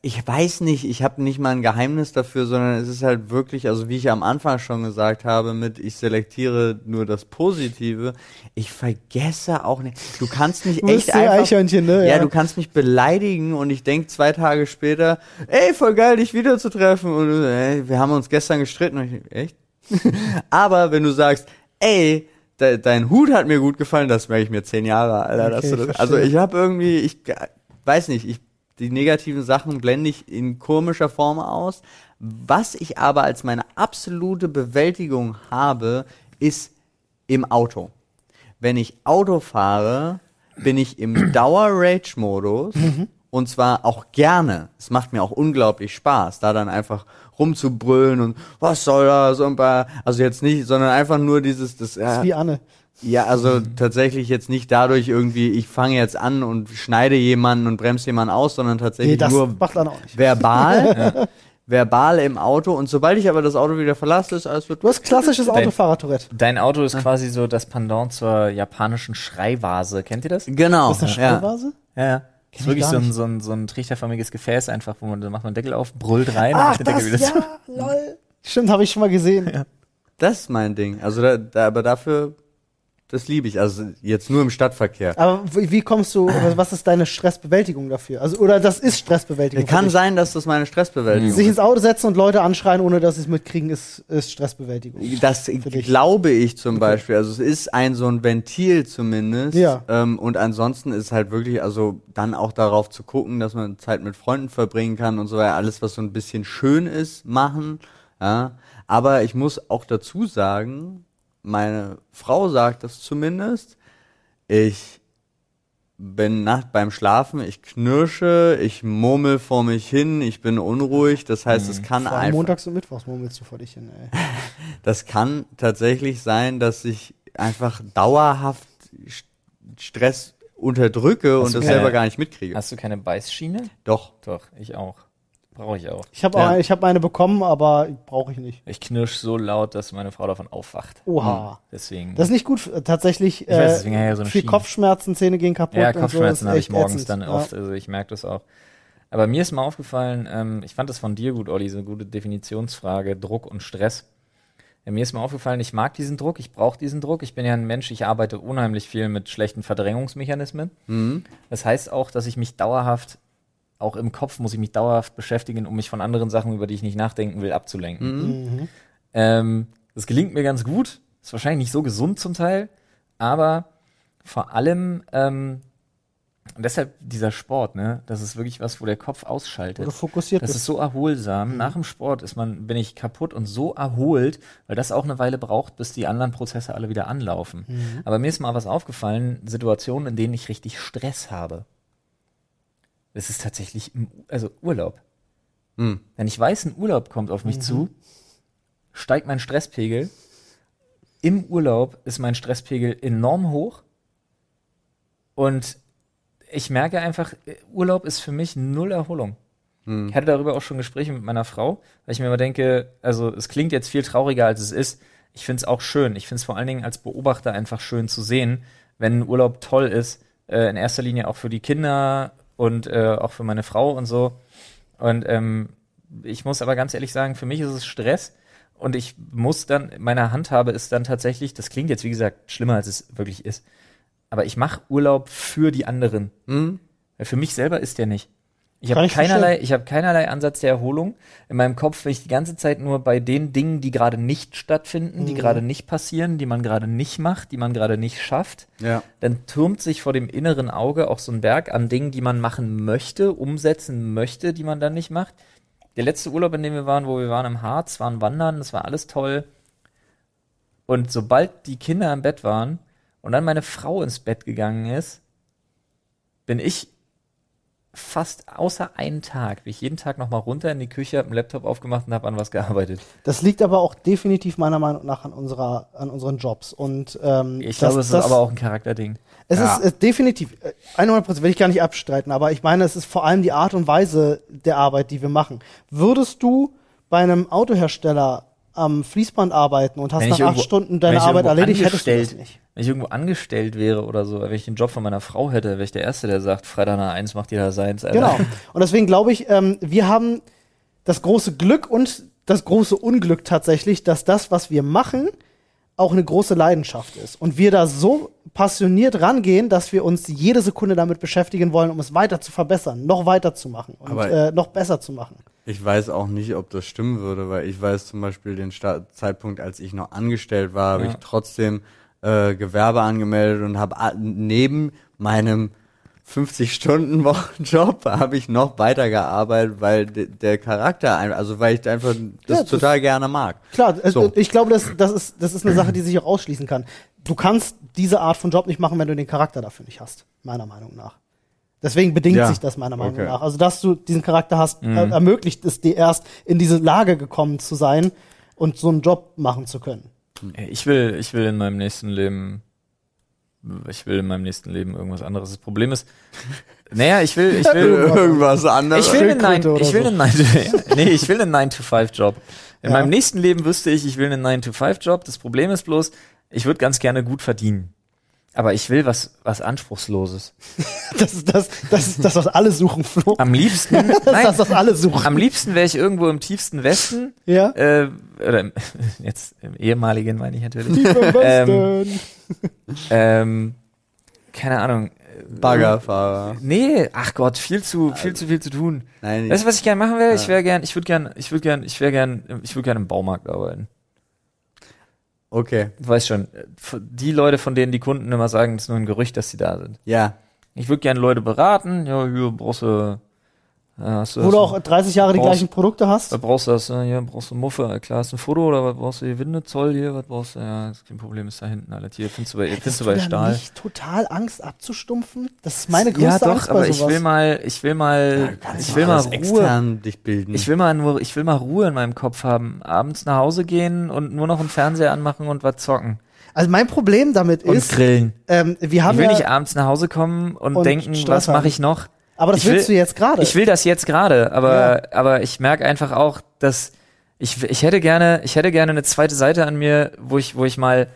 ich weiß nicht, ich habe nicht mal ein Geheimnis dafür, sondern es ist halt wirklich, also wie ich am Anfang schon gesagt habe, mit ich selektiere nur das Positive, ich vergesse auch nicht, du kannst mich echt einfach, ne? ja, du kannst mich beleidigen und ich denk zwei Tage später, ey, voll geil, dich wiederzutreffen und ey, wir haben uns gestern gestritten und ich, echt? [LAUGHS] Aber wenn du sagst, ey, de, dein Hut hat mir gut gefallen, das merke ich mir zehn Jahre, Alter. dass Okay, das, also ich habe irgendwie, ich weiß nicht, ich die negativen Sachen blende ich in komischer Form aus. Was ich aber als meine absolute Bewältigung habe, ist im Auto. Wenn ich Auto fahre, bin ich im [CLEARS THROAT] Dauer-Rage-Modus und zwar auch gerne. Es macht mir auch unglaublich Spaß, da dann einfach rumzubrüllen und was soll das und bei, also jetzt nicht, sondern einfach nur dieses, das, Das ist ja, wie Anne. Ja, also tatsächlich jetzt nicht dadurch irgendwie, ich fange jetzt an und schneide jemanden und bremse jemanden aus, sondern tatsächlich Nee, das nur auch nicht. verbal, [LAUGHS] verbal im Auto und sobald ich aber das Auto wieder verlasse, ist alles wird Du hast klassisches Autofahrer-Tourette. Dein Auto ist quasi so das Pendant zur japanischen Schreivase. Kennt ihr das? Genau. Ist das eine ja. Schreibvase? Ja, ja. Das ist wirklich so ein, so, ein, so ein trichterförmiges Gefäß einfach, wo man, da macht man den Deckel auf, brüllt rein und Ach, macht den Deckel das, wieder zu. ja, lol. Stimmt, habe ich schon mal gesehen. [LAUGHS] Das ist mein Ding. Also da, da aber dafür, das liebe ich. Also jetzt nur im Stadtverkehr. Aber wie, wie kommst du, also was ist deine Stressbewältigung dafür? Also, oder das ist Stressbewältigung. für Kann sein, dass das meine Stressbewältigung Sich ist. ins Auto setzen und Leute anschreien, ohne dass sie es mitkriegen, ist, ist Stressbewältigung. Das glaube ich zum Beispiel. Also es ist ein so ein Ventil zumindest. Ja. Ähm, und ansonsten ist halt wirklich, also dann auch darauf zu gucken, dass man Zeit mit Freunden verbringen kann und so weiter. Alles, was so ein bisschen schön ist, machen. Ja. Aber ich muss auch dazu sagen, meine Frau sagt das zumindest. Ich bin nacht beim Schlafen, ich knirsche, ich murmel vor mich hin, ich bin unruhig. Das heißt, es kann Vor allem einfach. montags und mittwochs murmelst du vor dich hin, ey. [LAUGHS] Das kann tatsächlich sein, dass ich einfach dauerhaft St- Stress unterdrücke und du das keine- selber gar nicht mitkriege. Hast du keine Beißschiene? Doch. Doch, ich auch. Brauche ich auch. Ich habe Ja. auch, ich hab eine bekommen, aber brauche ich nicht. Ich knirsch so laut, dass meine Frau davon aufwacht. Oha. Deswegen. Das ist nicht gut. f- Tatsächlich, Ich weiß, äh, deswegen ja so eine viel Schiene. Kopfschmerzen, Zähne gehen kaputt. ja, so, Kopfschmerzen ist habe ich morgens ätzend. dann Ja. oft, also ich merke das auch. Aber mir ist mal aufgefallen, ähm, ich fand das von dir gut, Olli, so eine gute Definitionsfrage, Druck und Stress. Ja, mir ist mal aufgefallen, ich mag diesen Druck, ich brauche diesen Druck. Ich bin ja ein Mensch, ich arbeite unheimlich viel mit schlechten Verdrängungsmechanismen. Mhm. Das heißt auch, dass ich mich dauerhaft, auch im Kopf muss ich mich dauerhaft beschäftigen, um mich von anderen Sachen, über die ich nicht nachdenken will, abzulenken. Mhm. Ähm, das gelingt mir ganz gut. Ist wahrscheinlich nicht so gesund zum Teil, aber vor allem ähm, und deshalb dieser Sport, ne, das ist wirklich was, wo der Kopf ausschaltet. du fokussiert Das ist so erholsam. Nach dem Sport ist man, bin ich kaputt und so erholt, weil das auch eine Weile braucht, bis die anderen Prozesse alle wieder anlaufen. Aber mir ist mal was aufgefallen, Situationen, in denen ich richtig Stress habe. Das ist tatsächlich, im, also Urlaub. Mhm. Wenn ich weiß, ein Urlaub kommt auf mich zu, steigt mein Stresspegel. Im Urlaub ist mein Stresspegel enorm hoch. Und ich merke einfach, Urlaub ist für mich null Erholung. Ich hatte darüber auch schon Gespräche mit meiner Frau, weil ich mir immer denke, also es klingt jetzt viel trauriger, als es ist. Ich finde es auch schön. Ich finde es vor allen Dingen als Beobachter einfach schön zu sehen, wenn ein Urlaub toll ist, Äh, in erster Linie auch für die Kinder und äh, auch für meine Frau und so. Und ähm, ich muss aber ganz ehrlich sagen, für mich ist es Stress. Und ich muss dann, meine Handhabe ist dann tatsächlich, das klingt jetzt wie gesagt schlimmer, als es wirklich ist. Aber ich mache Urlaub für die anderen. Hm? Weil Für mich selber ist der nicht. Ich habe keinerlei, ich habe keinerlei Ansatz der Erholung. In meinem Kopf bin ich die ganze Zeit nur bei den Dingen, die gerade nicht stattfinden, die gerade nicht passieren, die man gerade nicht macht, die man gerade nicht schafft. Ja. Dann türmt sich vor dem inneren Auge auch so ein Berg an Dingen, die man machen möchte, umsetzen möchte, die man dann nicht macht. Der letzte Urlaub, in dem wir waren, wo wir waren im Harz, waren wandern, das war alles toll. Und sobald die Kinder im Bett waren und dann meine Frau ins Bett gegangen ist, bin ich fast außer einen Tag, bin ich jeden Tag nochmal runter in die Küche, hab einen Laptop aufgemacht und habe an was gearbeitet. Das liegt aber auch definitiv meiner Meinung nach an unserer, an unseren Jobs. Und ähm, Ich das- glaube, es ist aber auch ein Charakterding. Es Ja. ist äh, definitiv, äh, 100 Prozent will ich gar nicht abstreiten, aber ich meine, es ist vor allem die Art und Weise der Arbeit, die wir machen. Würdest du bei einem Autohersteller am Fließband arbeiten und hast Wenn nach acht irgendwo- Stunden deine Arbeit erledigt, hättest du das nicht. Wenn ich irgendwo angestellt wäre oder so, wenn ich den Job von meiner Frau hätte, wäre ich der Erste, der sagt, Freitag nach eins macht jeder seins. Alter. Genau. Und deswegen glaube ich, ähm, wir haben das große Glück und das große Unglück tatsächlich, dass das, was wir machen, auch eine große Leidenschaft ist. Und wir da so passioniert rangehen, dass wir uns jede Sekunde damit beschäftigen wollen, um es weiter zu verbessern, noch weiter zu machen und äh, noch besser zu machen. Ich weiß auch nicht, ob das stimmen würde, weil ich weiß zum Beispiel den Start Zeitpunkt, als ich noch angestellt war, habe Ja. ich trotzdem äh, Gewerbe angemeldet und habe neben meinem 50-Stunden-Wochenjob habe ich noch weitergearbeitet, weil de der Charakter, ein- also weil ich einfach das Ja, das- total gerne mag. Klar, es- So. ich glaube, das, das, ist, das ist eine Sache, die sich auch ausschließen kann. Du kannst diese Art von Job nicht machen, wenn du den Charakter dafür nicht hast, meiner Meinung nach. Deswegen bedingt Ja, sich das meiner Meinung okay. nach. Also, dass du diesen Charakter hast, Mhm. äh, ermöglicht es dir erst, in diese Lage gekommen zu sein und so einen Job machen zu können. Ich will, ich will in meinem nächsten Leben, ich will in meinem nächsten Leben irgendwas anderes. Das Problem ist, naja, ich will, ich will, [LAUGHS] Irgendwas anderes. ich will einen Schildkröte 9, oder ich will einen 9 [LAUGHS] ja, nee, ich will einen 9 to 5 Job. In Ja. meinem nächsten Leben wüsste ich, ich will einen 9 to 5 Job. Das Problem ist bloß, ich würde ganz gerne gut verdienen. Aber ich will was, was Anspruchsloses. [LAUGHS] Das ist das, das, ist das was alle suchen, Flo. Am liebsten, [LAUGHS] Das ist nein, das, was alle suchen. am liebsten wäre ich irgendwo im tiefsten Westen, Ja? äh, oder im, [LAUGHS] jetzt im ehemaligen meine ich natürlich. Tief im Westen. ähm, keine Ahnung. Baggerfahrer. Nee, ach Gott, viel zu, viel zu viel zu tun. Nein, Weißt du, was ich gerne machen will? Ich wäre gern, ich würde gern, ich würde gern, ich wäre gern, ich würde gern im Baumarkt arbeiten. Okay. Du weißt schon, die Leute, von denen die Kunden immer sagen, es ist nur ein Gerücht, dass sie da sind. Ja. Ich würde gerne Leute beraten. Ja, hier brauchst du, ja, hast du Wo du auch 30 Jahre die brauchst- gleichen Produkte hast. Was brauchst du das? äh, Hier brauchst du Muffe, klar, hast du ein Foto oder was brauchst du hier? Windezoll hier, was brauchst du? Ja, das kein Problem ist da hinten alles. Hier findest du bei, findest Hast du bei da Stahl. nicht total Angst abzustumpfen? Das ist meine größte ja, doch, Angst bei aber ich sowas. will mal, ich will mal, Kannst ich will mal Ruhe. extern dich bilden. Ich will mal nur, ich will mal Ruhe in meinem Kopf haben. Abends nach Hause gehen und nur noch einen Fernseher anmachen und was zocken. also mein Problem damit Und ist, grillen. ähm, wir haben Ich will ja, nicht abends nach Hause kommen und, Und denken, Stress was mache ich noch? Aber das ich will- willst du jetzt gerade. Ich will das jetzt gerade, aber, aber ich merke einfach auch, dass ich, ich hätte gerne, ich hätte gerne eine zweite Seite an mir, wo ich, wo ich mal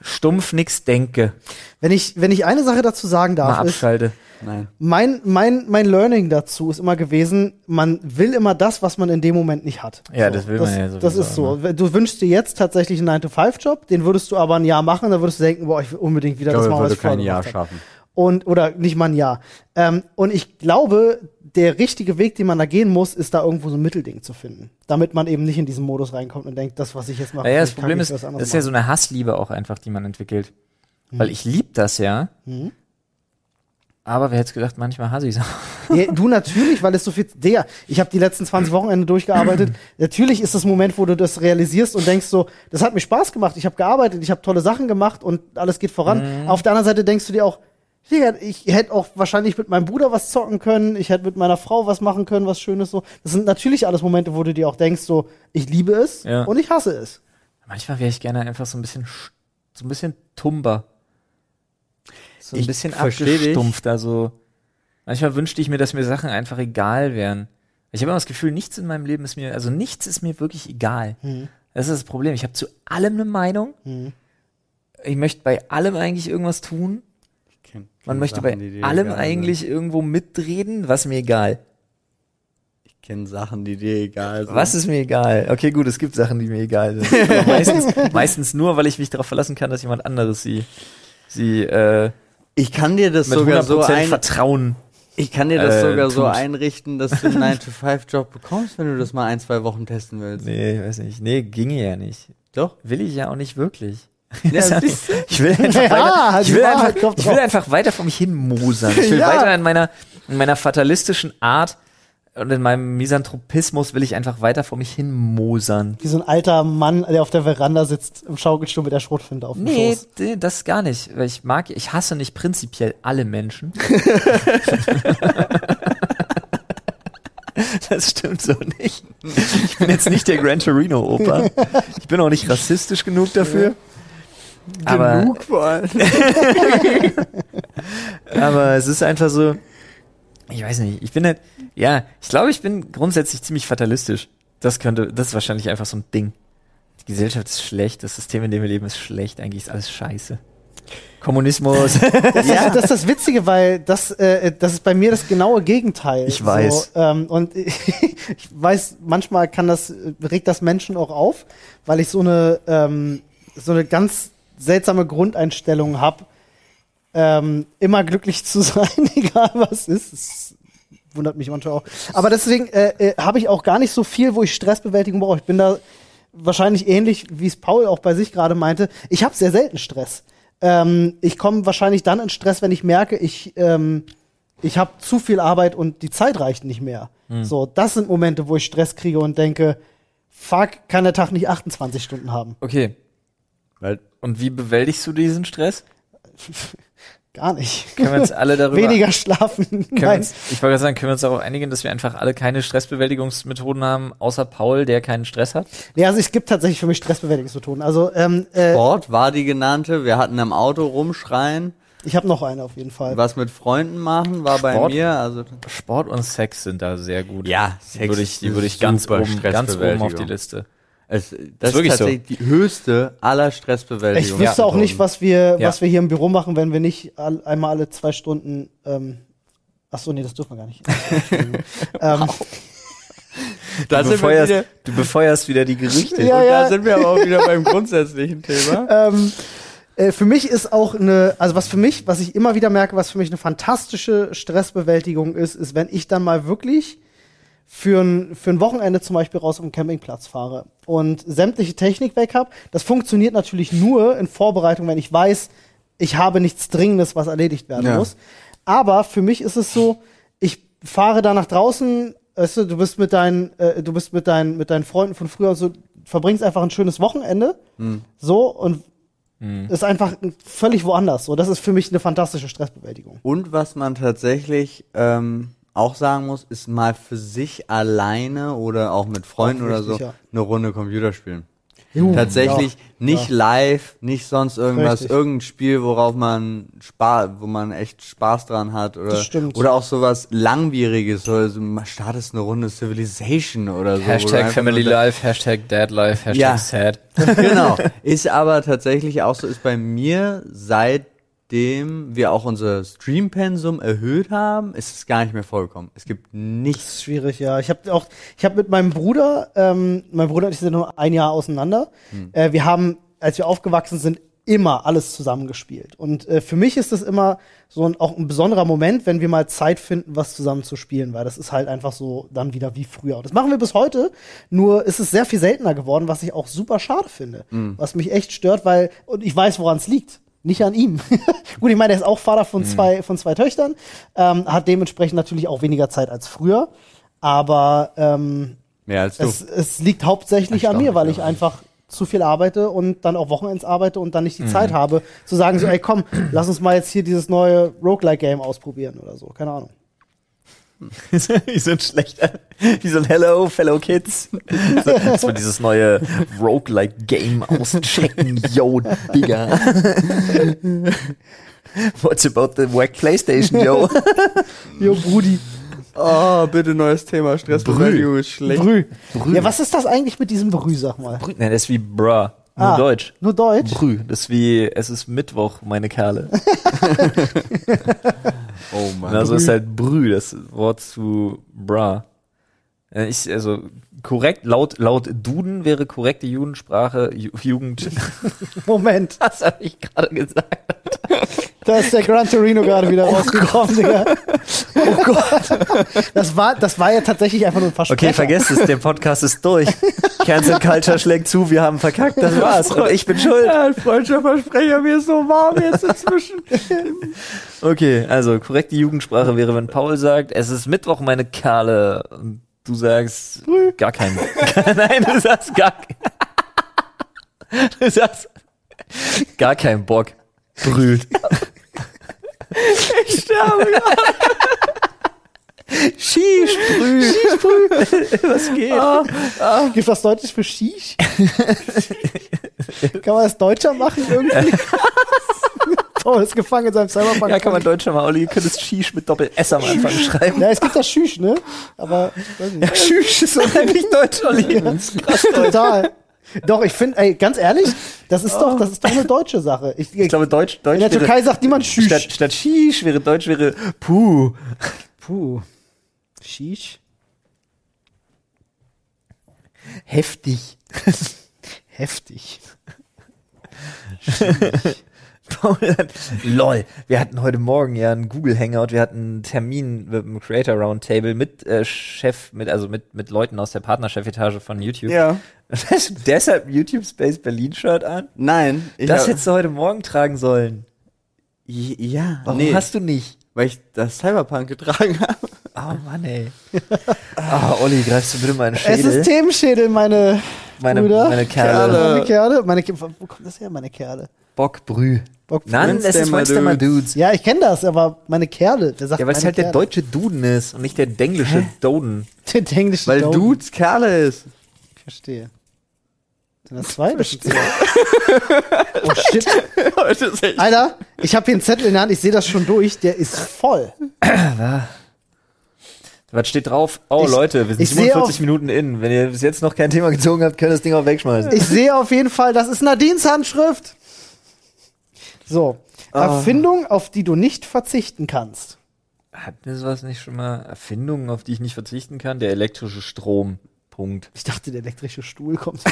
stumpf nix denke, Wenn ich, wenn ich eine Sache dazu sagen mal darf, ist, abschalte. Nein. mein, mein, mein Learning dazu ist immer gewesen, man will immer das, was man in dem Moment nicht hat. Ja, das will man ja Das sowieso ist so. Du wünschst dir jetzt tatsächlich einen 9-to-5-Job, den würdest du aber ein Jahr machen, dann würdest du denken, boah, ich will unbedingt wieder Ich das glaube, machen, er was würde ich vorher kein Jahr gemacht habe. Und, oder nicht mal ein Jahr. Ähm, und ich glaube, der richtige Weg, den man da gehen muss, ist da irgendwo so ein Mittelding zu finden. Damit man eben nicht in diesen Modus reinkommt und denkt, das, was ich jetzt mache, Naja, das Problem ist, das ist ja so eine Hassliebe auch einfach, die man entwickelt. Weil ich lieb das ja, Mhm. aber wer hätte gedacht, manchmal hasse ich es Ja, du natürlich, weil es so viel. Der, ich habe die letzten 20 Wochenende durchgearbeitet. [CLEARS THROAT] natürlich ist das Moment, wo du das realisierst und denkst so, das hat mir Spaß gemacht. Ich habe gearbeitet, ich habe tolle Sachen gemacht und alles geht voran. Mhm. Auf der anderen Seite denkst du dir auch, ich hätte auch wahrscheinlich mit meinem Bruder was zocken können. Ich hätte mit meiner Frau was machen können, was Schönes so. Das sind natürlich alles Momente, wo du dir auch denkst so, ich liebe es Ja. und ich hasse es. Manchmal wäre ich gerne einfach so ein bisschen, sch- so ein bisschen tumber. So ein Ich bisschen abgestumpft, also. Manchmal wünschte ich mir, dass mir Sachen einfach egal wären. Ich habe immer das Gefühl, nichts in meinem Leben ist mir, also nichts ist mir wirklich egal. Mhm. Das ist das Problem. Ich habe zu allem eine Meinung. Mhm. Ich möchte bei allem eigentlich irgendwas tun. Kenn, Man möchte Sachen, bei allem eigentlich irgendwo mitreden, was mir egal. Sind. Ich kenne Sachen, die dir egal sind. Was ist mir egal? Okay, gut, es gibt Sachen, die mir egal sind. [LAUGHS] Meistens, meistens nur, weil ich mich darauf verlassen kann, dass jemand anderes sie, sie äh, Ich kann dir das sogar 100% so ein, Vertrauen. ich kann dir das äh, sogar so tut. einrichten, dass du einen [LAUGHS] 9-to-5-Job bekommst, wenn du das mal ein, zwei Wochen testen willst. Nee, weiß nicht. Nee, ginge ja nicht. Doch? Will ich ja auch nicht wirklich. [LAUGHS] Ja? Ich will einfach, [LAUGHS] Ja, weiter, ich die will einfach, ich will einfach weiter vor mich hin mosern. Ich will [LAUGHS] Ja. weiter in meiner, in meiner fatalistischen Art und in meinem Misanthropismus will ich einfach weiter vor mich hin mosern. Wie so ein alter Mann, der auf der Veranda sitzt im Schaukelstuhl mit der Schrotflinte auf dem Nee, Schoß. nee, das gar nicht. Weil ich mag, ich hasse nicht prinzipiell alle Menschen. das stimmt so nicht. Ich bin jetzt nicht der Gran Torino Opa. Ich bin auch nicht rassistisch genug dafür. Aber, Genug allem. [LAUGHS] aber es ist einfach so, ich weiß nicht, ich bin halt, ja, ich glaube, ich bin grundsätzlich ziemlich fatalistisch. Das könnte, das ist wahrscheinlich einfach so ein Ding. Die Gesellschaft ist schlecht, das System, in dem wir leben, ist schlecht, eigentlich ist alles scheiße. Kommunismus. Das, ist, [LAUGHS] das ist das Witzige, weil das, äh, das ist bei mir das genaue Gegenteil. Ich weiß. So, ähm, und [LAUGHS] ich weiß, manchmal kann das, regt das Menschen auch auf, weil ich so eine, ähm, so eine ganz seltsame Grundeinstellung habe, ähm, immer glücklich zu sein, [LAUGHS] egal was ist. Das wundert mich manchmal auch. Aber deswegen äh, äh, habe ich auch gar nicht so viel, wo ich Stressbewältigung brauche. Ich bin da wahrscheinlich ähnlich, wie es Paul auch bei sich gerade meinte. Ich habe sehr selten Stress. Ähm, ich komme wahrscheinlich dann in Stress, wenn ich merke, ich, ähm, ich habe zu viel Arbeit und die Zeit reicht nicht mehr. So, das sind Momente, wo ich Stress kriege und denke, fuck, kann der Tag nicht 28 Stunden haben. Okay. Weil Und wie bewältigst du diesen Stress? [LAUGHS] Gar nicht. Können wir uns alle [LAUGHS] darüber Weniger schlafen. Können wir Nein. uns, ich wollte gerade sagen, können wir uns darauf einigen, dass wir einfach alle keine Stressbewältigungsmethoden haben, außer Paul, der keinen Stress hat? Nee, also es gibt tatsächlich für mich Stressbewältigungsmethoden. Also ähm, äh, Sport war die genannte. Wir hatten im Auto rumschreien. ich habe noch eine auf jeden Fall. Was mit Freunden machen war bei Sport? mir. Also Sport und Sex sind da sehr gut. Ja, die Sex würde ich, die ist würde ich ganz super oben, ganz oben auf die. Liste. Es, das ist, wirklich so. tatsächlich die höchste aller Ich Stressbewältigungen. wüsste auch nicht, was wir, Ja. was wir hier im Büro machen, wenn wir nicht all, einmal alle zwei Stunden. Ähm, ach so, nee, das dürfen wir gar nicht. [LAUGHS] ähm, Da Du befeuerst, wieder, du befeuerst wieder die Gerüchte. Ja, und ja. da sind wir aber auch wieder beim grundsätzlichen [LAUGHS] Thema. ähm, äh, für mich ist auch eine, also was für mich, was ich immer wieder merke, was für mich eine fantastische Stressbewältigung ist, ist, wenn ich dann mal wirklich für ein, für ein Wochenende zum Beispiel raus auf den Campingplatz fahre und sämtliche Technik weg habe. Das funktioniert natürlich nur in Vorbereitung, wenn ich weiß, ich habe nichts Dringendes, was erledigt werden Ja. muss. Aber für mich ist es so, ich fahre da nach draußen, weißt du, du bist mit deinen, äh, du bist mit deinen, mit deinen Freunden von früher und so, verbringst einfach ein schönes Wochenende, so und ist einfach völlig woanders. So, das ist für mich eine fantastische Stressbewältigung. Und was man tatsächlich ähm, auch sagen muss, ist mal für sich alleine oder auch mit Freunden Auch oder so richtig, ja. eine Runde Computer spielen. Juh, Tatsächlich ja, nicht ja. live, nicht sonst irgendwas, Richtig. irgendein Spiel, worauf man Spaß, wo man echt Spaß dran hat oder Das stimmt. oder auch sowas langwieriges, so also man startest eine Runde Civilization oder so. Hashtag Family Life, Hashtag Dad Life, Hashtag Ja. Sad. [LAUGHS] genau. Ist aber tatsächlich auch so, ist bei mir, seitdem wir auch unser Stream-Pensum erhöht haben, ist es gar nicht mehr vorgekommen. Es gibt Das nichts. ist schwierig, ja. Ich habe auch, ich habe mit meinem Bruder, ähm, mein Bruder und ich sind nur ein Jahr auseinander. Äh, wir haben, als wir aufgewachsen sind, immer alles zusammengespielt. Und äh, für mich ist das immer so ein, auch ein besonderer Moment, wenn wir mal Zeit finden, was zusammen zu spielen, weil das ist halt einfach so dann wieder wie früher. Und das machen wir bis heute, nur ist es sehr viel seltener geworden, was ich auch super schade finde. Was mich echt stört, weil, und ich weiß, woran es liegt. Nicht an ihm. [LAUGHS] Gut, ich meine, er ist auch Vater von zwei, von zwei Töchtern, ähm, hat dementsprechend natürlich auch weniger Zeit als früher. Aber ähm, Mehr als du. es, es liegt hauptsächlich an mir, weil ich einfach zu viel arbeite und dann auch Wochenends arbeite und dann nicht die Mhm. Zeit habe, zu sagen so, ey komm, lass uns mal jetzt hier dieses neue Roguelike-Game ausprobieren oder so. Keine Ahnung. Wie so ein schlechter, wie so ein Hello, Fellow Kids. So, dass wir dieses neue Roguelike-Game auschecken, yo, Digga. [LAUGHS] What's about the wack Playstation, yo? [LAUGHS] Jo, Brudi. Oh, bitte neues Thema. Stressbewältigung ist schlecht. Brü. Ja, was ist das eigentlich mit diesem Brü, sag mal? Nein, das ist wie bruh. Nur Ah, Deutsch. Nur Deutsch? Brü. Das ist wie, es ist Mittwoch, meine Kerle. [LAUGHS] Oh Mann. Also ist halt Brü, das Wort zu bra. Äh, Ich, also korrekt, laut, laut Duden wäre korrekte Jugendsprache, Ju Jugend. [LAUGHS] Moment, Was habe ich gerade gesagt? da ist der Gran Torino gerade wieder rausgekommen, Digga. Oh Gott. Das war, das war ja tatsächlich einfach nur ein Versprecher. Okay, vergesst es, der Podcast ist durch. Cancel Culture schlägt zu, wir haben verkackt, das war's. Und ich bin schuld. Ja, ein freudscher Versprecher, mir ist so warm jetzt inzwischen. Okay, also korrekte Jugendsprache wäre, wenn Paul sagt, es ist Mittwoch, meine Kerle. Und du sagst gar kein. [LAUGHS] Nein, du sagst gar [LAUGHS] Du sagst gar kein Bock. Brüht. Ich sterbe. Skisprüh. [LAUGHS] Was geht? Gibt das Deutsch für Shish? kann man das deutscher machen irgendwie? [LAUGHS] Paul ist gefangen in seinem Cyberpunk. Ja, kann man Deutscher mal, Olli, ihr könnt es Shish mit Doppel-S am Anfang schreiben. Ja, es gibt das Shish, ne? Aber, ich weiß nicht. Shish ist unheimlich deutsch, Olli. Total. Doch, ich finde, ey, ganz ehrlich, das ist doch, das ist doch eine deutsche Sache. Ich, Ich glaube, Deutsch, Deutsch in der Türkei sagt niemand Shish. statt, statt Shish wäre Deutsch wäre Puh. Puh. Shish? Heftig. [LAUGHS] Heftig. [LAUGHS] Paul hat, lol, wir hatten heute Morgen ja einen Google Hangout, wir hatten einen Termin mit dem Creator Roundtable mit äh, Chef, mit, also mit, mit Leuten aus der Partnerchefetage von YouTube. Ja. [LAUGHS] Hast du deshalb YouTube Space Berlin Shirt an? Nein. Das hab- hättest du heute Morgen tragen sollen. Ja. Warum nee, hast du nicht? Weil ich das Cyberpunk getragen [LAUGHS] habe. Oh Mann, ey. Ah, Olli, greifst du bitte meinen Es Schädel? ist Themenschädel, meine meine, Brüder. meine Kerle. Kerle. Meine Kerle. Meine Ke wo kommt das her, meine Kerle? Bockbrü. Bock Nein, es ist Monster Monster Dudes. Ja, ich kenne das, aber meine Kerle, der sagt Ja, weil es halt der Kerle. deutsche Duden ist und nicht der denglische Doden. [LAUGHS] Der englische Weil Doden. Dudes Kerle ist. Verstehe. Sind das zwei? Das sind zwei. [LAUGHS] oh shit. Alter, ich habe hier einen Zettel in der Hand, ich sehe das schon durch, der ist voll. [CLEARS THROAT] Was steht drauf? Oh Ich- Leute, wir sind ich sehe 47 auf- Minuten in. Wenn ihr bis jetzt noch kein Thema gezogen habt, könnt ihr das Ding auch wegschmeißen. Ich sehe auf jeden Fall, das ist Nadines Handschrift. So, Erfindung, auf die du nicht verzichten kannst. Hatten wir sowas nicht schon mal? Erfindungen, auf die ich nicht verzichten kann? Der elektrische Strom. Punkt. Ich dachte, der elektrische Stuhl kommt. [LAUGHS]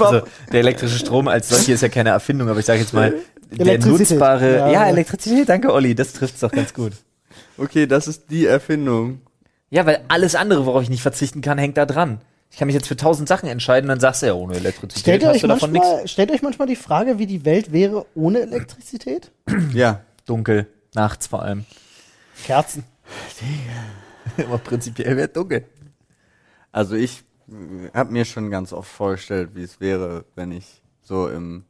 Also, der elektrische Strom als solche ist ja keine Erfindung, aber ich sage jetzt mal, der nutzbare. Ja, Ja. Elektrizität, danke Olli, das trifft's doch ganz gut. Okay, das ist die Erfindung. Ja, weil alles andere, worauf ich nicht verzichten kann, hängt da dran. Ich kann mich jetzt für tausend Sachen entscheiden, dann sagst du ja, ohne Elektrizität Stellt hast euch du davon nichts. manchmal, stellt euch manchmal die Frage, wie die Welt wäre ohne Elektrizität? Ja. Dunkel, nachts vor allem. Kerzen. [LAUGHS] Aber prinzipiell wäre dunkel. Also ich habe mir schon ganz oft vorgestellt, wie es wäre, wenn ich so im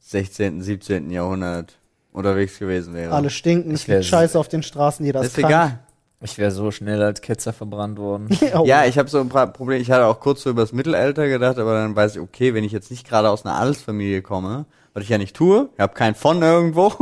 16., 17. Jahrhundert unterwegs gewesen wäre. Alle stinken, es wär liegt Scheiße auf den Straßen, jeder ist ist egal. Ich wäre so schnell als Ketzer verbrannt worden. krank. [LAUGHS] Oh. Ja, ich habe so ein paar Probleme. Ich hatte auch kurz so über das Mittelalter gedacht, aber dann weiß ich, okay, wenn ich jetzt nicht gerade aus einer Adelsfamilie komme, was ich ja nicht tue, ich habe keinen von irgendwo,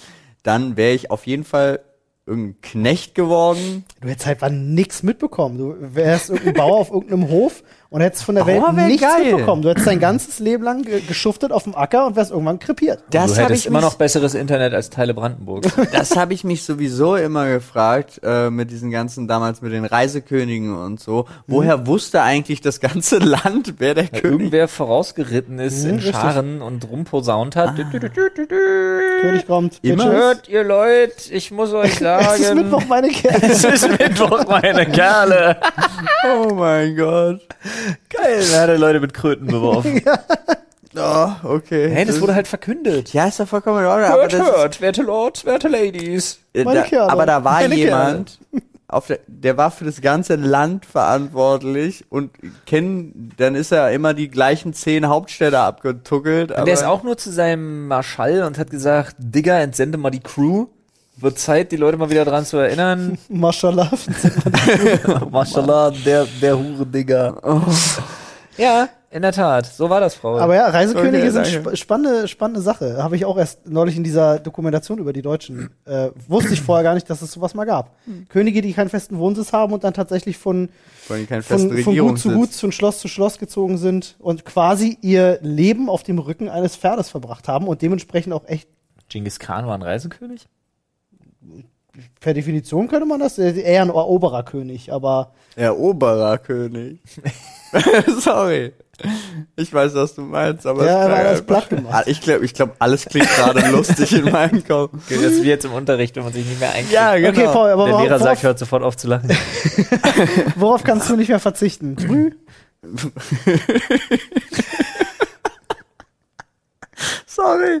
[LAUGHS] dann wäre ich auf jeden Fall irgendein Knecht geworden. Du hättest halt wann nix mitbekommen. Du wärst irgendein Bauer auf irgendeinem Hof und hättest von der Welt nichts geil. mitbekommen. Du hättest dein ganzes Leben lang ge- geschuftet auf dem Acker und wärst irgendwann krepiert. Das du habe hättest ich immer noch besseres Internet als Teile Brandenburgs. [LAUGHS] Das habe ich mich sowieso immer gefragt, äh, mit diesen ganzen, damals mit den Reisekönigen und so. Woher wusste eigentlich das ganze [LAUGHS] Land, wer der Weil König irgendwer vorausgeritten ist Mhm, in richtig. Scharen und rumposaunt hat. Dü, dü, dü, dü. König kommt. Immer? Hört ihr Leute, ich muss euch [LAUGHS] sagen. Es ist Mittwoch, meine Kerle. Es ist Mittwoch, meine Kerle. Oh mein Gott. Geil, da hat er Leute mit Kröten beworfen. [LAUGHS] Oh, okay. Hey, das wurde halt verkündet. ja, ist ja vollkommen in Ordnung, aber Hört, das hört, werte Lords, werte Ladies. Äh, Meine da, Kerle. aber da war Meine jemand, auf der, der war für das ganze Land verantwortlich und kennen, dann ist er immer die gleichen zehn Hauptstädte abgetuckelt. Und der ist auch nur zu seinem Marschall und hat gesagt, Digga, entsende mal die Crew. Wird Zeit, die Leute mal wieder dran zu erinnern. [LAUGHS] Mashallah. [LAUGHS] Mashallah, der, der Hure, Digga. Ja, in der Tat. So war das, Frau. Aber ja, Reisekönige sind sp spannende, spannende Sache. Habe ich auch erst neulich in dieser Dokumentation über die Deutschen. Äh, wusste ich vorher gar nicht, dass es sowas mal gab. Könige, die keinen festen Wohnsitz haben und dann tatsächlich von, von, von Gut zu Gut, von Schloss zu Schloss gezogen sind und quasi ihr Leben auf dem Rücken eines Pferdes verbracht haben und dementsprechend auch echt Genghis Khan war ein Reisekönig? Per Definition könnte man das äh, eher ein Erobererkönig, aber Erobererkönig. [LAUGHS] Sorry. Ich weiß, was du meinst, aber Ja, es er alles platt gemacht. Ah, Ich glaube, ich glaub, alles klingt gerade [LAUGHS] lustig in meinem Kopf. Das ist wie jetzt im Unterricht, wenn man sich nicht mehr einkriegt. Ja, genau. okay, Paul, aber Der worauf, Lehrer sagt, worauf, hört sofort auf zu lachen. [LAUGHS] worauf kannst du nicht mehr verzichten? Brü? Sorry.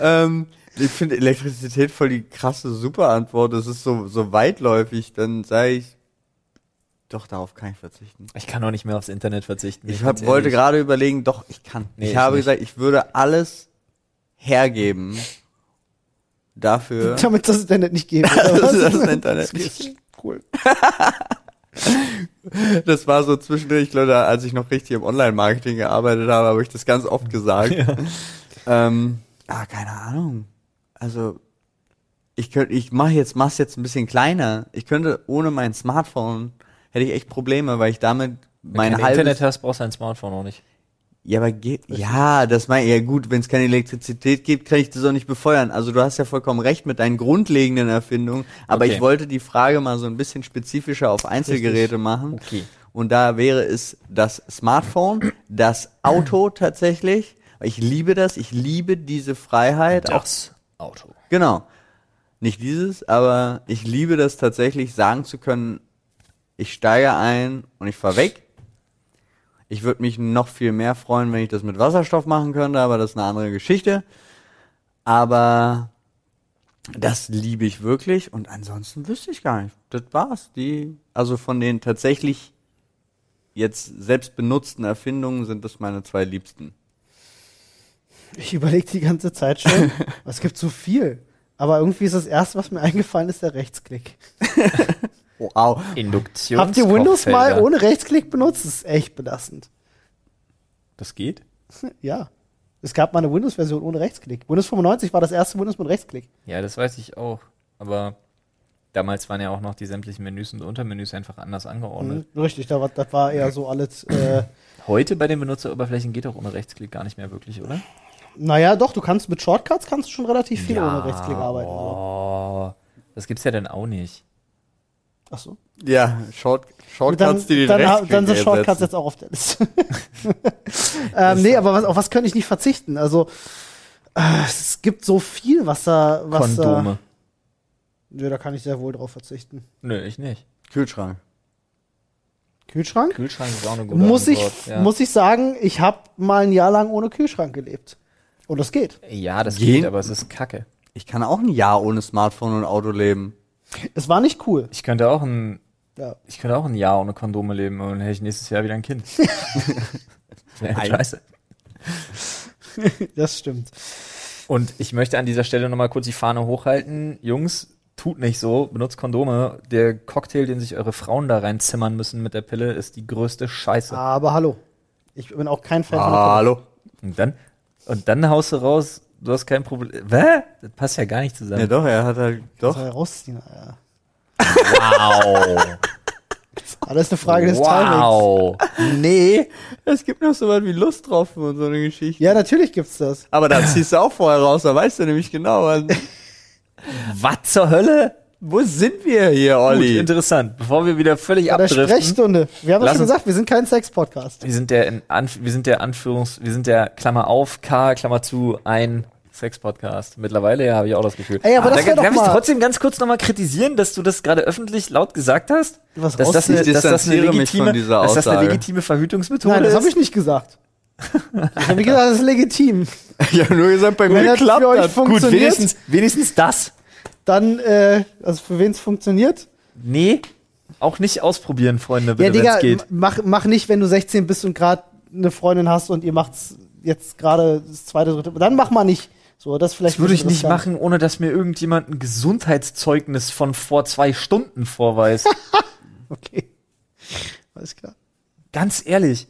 Ähm, ich finde Elektrizität voll die krasse Superantwort. Das ist so, so weitläufig. Dann sage ich, doch, darauf kann ich verzichten. Ich kann auch nicht mehr aufs Internet verzichten. Ich hab, wollte gerade überlegen, doch, ich kann. Nee, ich ich habe nicht. gesagt, ich würde alles hergeben dafür, [LAUGHS] Damit das Internet nicht geben. [LAUGHS] dass es das Internet [LAUGHS] nicht Cool. Das war so zwischendurch, Leute, als ich noch richtig im Online-Marketing gearbeitet habe, habe ich das ganz oft gesagt. Ähm, ah, keine Ahnung. Also, ich könnte, ich mache jetzt, mach's jetzt ein bisschen kleiner. Ich könnte ohne mein Smartphone hätte ich echt Probleme, weil ich damit mein Wenn du halbes Internet hast, brauchst du ein Smartphone auch nicht. Ja, aber geht, ja, das meine ja gut, wenn es keine Elektrizität gibt, kann ich das auch nicht befeuern. Also du hast ja vollkommen recht mit deinen grundlegenden Erfindungen, aber Okay. ich wollte die Frage mal so ein bisschen spezifischer auf Einzelgeräte machen. Okay. Und da wäre es das Smartphone, das Auto tatsächlich. Ich liebe das, ich liebe diese Freiheit. Auch, Das Auto. genau. Nicht dieses, aber ich liebe das tatsächlich, sagen zu können, ich steige ein und ich fahre weg. Ich würde mich noch viel mehr freuen, wenn ich das mit Wasserstoff machen könnte, aber das ist eine andere Geschichte. Aber das liebe ich wirklich und ansonsten wüsste ich gar nicht. Das war's. Die, also von den tatsächlich jetzt selbst benutzten Erfindungen sind das meine zwei liebsten. Ich überlege die ganze Zeit schon. [LAUGHS] es gibt so viel. Aber irgendwie ist das erste, was mir eingefallen ist, der Rechtsklick. [LAUGHS] Wow. Induktions Habt ihr Windows mal ohne Rechtsklick benutzt? Das ist echt belastend. Das geht? [LAUGHS] Ja. Es gab mal eine Windows-Version ohne Rechtsklick. Windows 95 war das erste Windows mit Rechtsklick. Ja, das weiß ich auch. Aber damals waren ja auch noch die sämtlichen Menüs und Untermenüs einfach anders angeordnet. Mhm, richtig, da war, das war eher so alles. Äh, Heute bei den Benutzeroberflächen geht auch ohne Rechtsklick gar nicht mehr wirklich, oder? Naja, doch, du kannst mit Shortcuts kannst du schon relativ viel ohne Rechtsklick arbeiten. So. Oh, das gibt's ja dann auch nicht. Ach so. Ja, Short, Dann, Shortcuts, die den dann, Rechtsklick dann sind Shortcuts ersetzen. jetzt auch auf der Liste. [LAUGHS] [LAUGHS] ähm, nee, aber was, auf was könnte ich nicht verzichten? Also, äh, es gibt so viel, was da. Was Kondome. Da, ja, da kann ich sehr wohl drauf verzichten. Nö, ich nicht. Kühlschrank. Kühlschrank? Kühlschrank ist auch eine gute Muss ich, Antwort. ja. muss ich sagen, ich habe mal ein Jahr lang ohne Kühlschrank gelebt. Und das geht. ja, das Gehen? geht, aber es ist kacke. Ich kann auch ein Jahr ohne Smartphone und Auto leben. Es war nicht cool. Ich könnte auch ein, Ja. ich könnte auch ein Jahr ohne Kondome leben und dann hätte ich nächstes Jahr wieder ein Kind. [LAUGHS] Scheiße. Das stimmt. Und ich möchte an dieser Stelle nochmal kurz die Fahne hochhalten. Jungs, tut nicht so, benutzt Kondome. Der Cocktail, den sich eure Frauen da reinzimmern müssen mit der Pille, ist die größte Scheiße. Aber hallo. Ich bin auch kein Fan von der Pille. Hallo. Und dann, und dann haust du raus, du hast kein Problem. Was? Das passt ja gar nicht zusammen. Ja doch, er hat halt, doch. Soll er rausziehen? Ja. Wow. [LAUGHS] Aber das ist eine Frage des Timings. wow. Nee, es gibt noch so was wie Lusttropfen und so eine Geschichte. Ja, natürlich gibt's das. Aber da ziehst du auch vorher raus, da weißt du nämlich genau, was, Was zur Hölle? Wo sind wir hier, Gut, Olli? interessant. Bevor wir wieder völlig Bei der abdriften. Sprechstunde. Wir haben das Lass schon gesagt, wir sind kein Sex-Podcast. Wir sind der in Anf wir sind der Anführungs, wir sind der Klammer auf, K, Klammer zu, ein Sex-Podcast. Mittlerweile ja, habe ich auch das Gefühl. Ey, aber das da doch darf ich mal- trotzdem ganz kurz nochmal kritisieren, dass du das gerade öffentlich laut gesagt hast. Was dass das, eine, Ich dass das eine legitime, von dieser dass das eine legitime Verhütungsmethode Nein, das ist. habe ich nicht gesagt. [LAUGHS] Ich habe gesagt, das ist legitim. [LAUGHS] Ich habe nur gesagt, bei Wenn mir das klappt das. Gut, funktioniert. wenigstens, wenigstens das. Dann, äh, also für wen es funktioniert. Nee, auch nicht ausprobieren, Freunde, Ja, bitte, Digga, geht. mach, mach nicht, wenn du 16 bist und gerade eine Freundin hast und ihr macht's jetzt gerade das zweite, dritte. Dann mach mal nicht. So, das vielleicht. Das würde ich nicht machen, ohne dass mir irgendjemand ein Gesundheitszeugnis von vor zwei Stunden vorweist. [LAUGHS] Okay. Alles klar. Ganz ehrlich.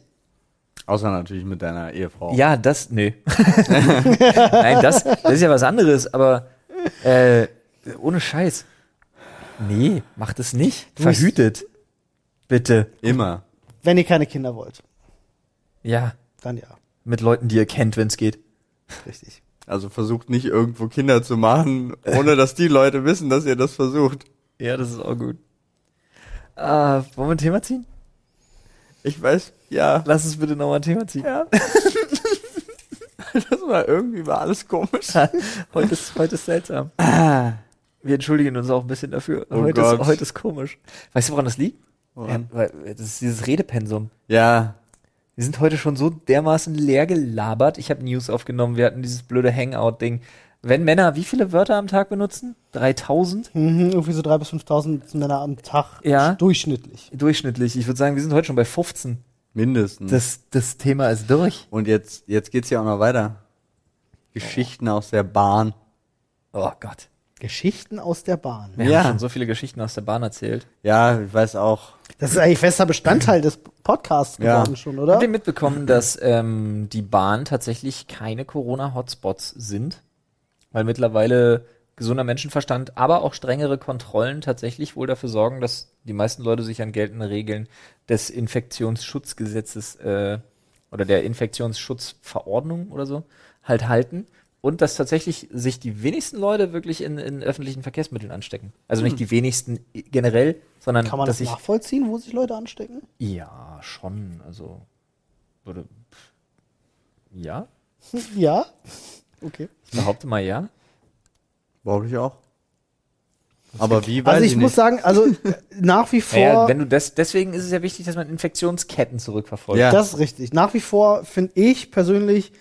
Außer natürlich mit deiner Ehefrau. Ja, das, nee. [LAUGHS] Nein, das, das ist ja was anderes, aber äh, ohne Scheiß. Nee, macht es nicht. Verhütet. Bitte. Immer. Wenn ihr keine Kinder wollt, Ja, dann ja. mit Leuten, die ihr kennt, wenn es geht. Richtig. Also versucht nicht irgendwo Kinder zu machen, ohne dass die Leute wissen, dass ihr das versucht. Ja, das ist auch gut. Ah, wollen wir ein Thema ziehen? Ich weiß, ja, Lass uns bitte nochmal ein Thema ziehen. ja. [LAUGHS] das war irgendwie war alles komisch. [LAUGHS] heute, ist, heute ist seltsam. Wir entschuldigen uns auch ein bisschen dafür. Oh heute, ist, heute ist komisch. Weißt du, woran das liegt? Woran? Ja, weil das ist dieses Redepensum. Ja, Wir sind heute schon so dermaßen leer gelabert. Ich habe News aufgenommen. Wir hatten dieses blöde Hangout-Ding. Wenn Männer wie viele Wörter am Tag benutzen? 3000? Mhm, irgendwie so 3.000 bis 5.000 Männer am Tag. Ja. Durchschnittlich. Durchschnittlich. Ich würde sagen, wir sind heute schon bei 15. mindestens. Das, das Thema ist durch. Und jetzt, jetzt geht's ja auch noch weiter. Geschichten aus der Bahn. Oh Gott. Geschichten aus der Bahn. Wir Ja. haben schon so viele Geschichten aus der Bahn erzählt. Ja, ich weiß auch. Das ist eigentlich fester Bestandteil des Podcasts Ja. geworden schon, oder? Habt ihr mitbekommen, dass ähm, die Bahn tatsächlich keine Corona-Hotspots sind? Weil mittlerweile gesunder Menschenverstand, aber auch strengere Kontrollen tatsächlich wohl dafür sorgen, dass die meisten Leute sich an geltende Regeln des Infektionsschutzgesetzes äh, oder der Infektionsschutzverordnung oder so halt halten. Und dass tatsächlich sich die wenigsten Leute wirklich in, in öffentlichen Verkehrsmitteln anstecken. Also nicht die wenigsten generell, sondern Kann man dass das sich nachvollziehen, wo sich Leute anstecken? ja, schon. Also würde. pff, Ja, [LAUGHS] ja. Okay. ich behaupte mal ja. Brauche ich auch. Aber wie weiß Also ich, ich muss nicht. sagen, also äh, [LAUGHS] nach wie vor, Naja, wenn du das, deswegen ist es ja wichtig, dass man Infektionsketten zurückverfolgt. Ja. das ist richtig. Nach wie vor finde ich persönlich,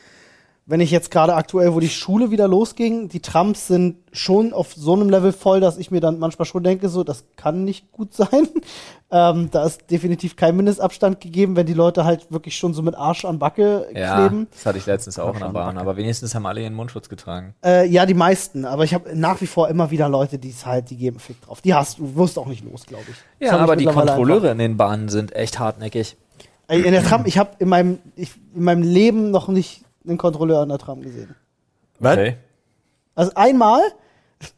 wenn ich jetzt gerade aktuell, wo die Schule wieder losging, die Trams sind schon auf so einem Level voll, dass ich mir dann manchmal schon denke, so, das kann nicht gut sein. [LAUGHS] Ähm, da ist definitiv kein Mindestabstand gegeben, wenn die Leute halt wirklich schon so mit Arsch an Backe Ja, kleben. das hatte ich letztens auch in der Bahn, aber wenigstens haben alle ihren Mundschutz getragen. Äh, ja, die meisten, aber ich habe nach wie vor immer wieder Leute, die es halt, die geben Fick drauf. Die hast du, wirst auch nicht los, glaube ich. Ja, hab ich aber die Kontrolleure in den Bahnen sind echt hartnäckig. In der Tram, ich habe in meinem, ich, in meinem Leben noch nicht einen Kontrolleur in der Tram gesehen. Was? Also einmal,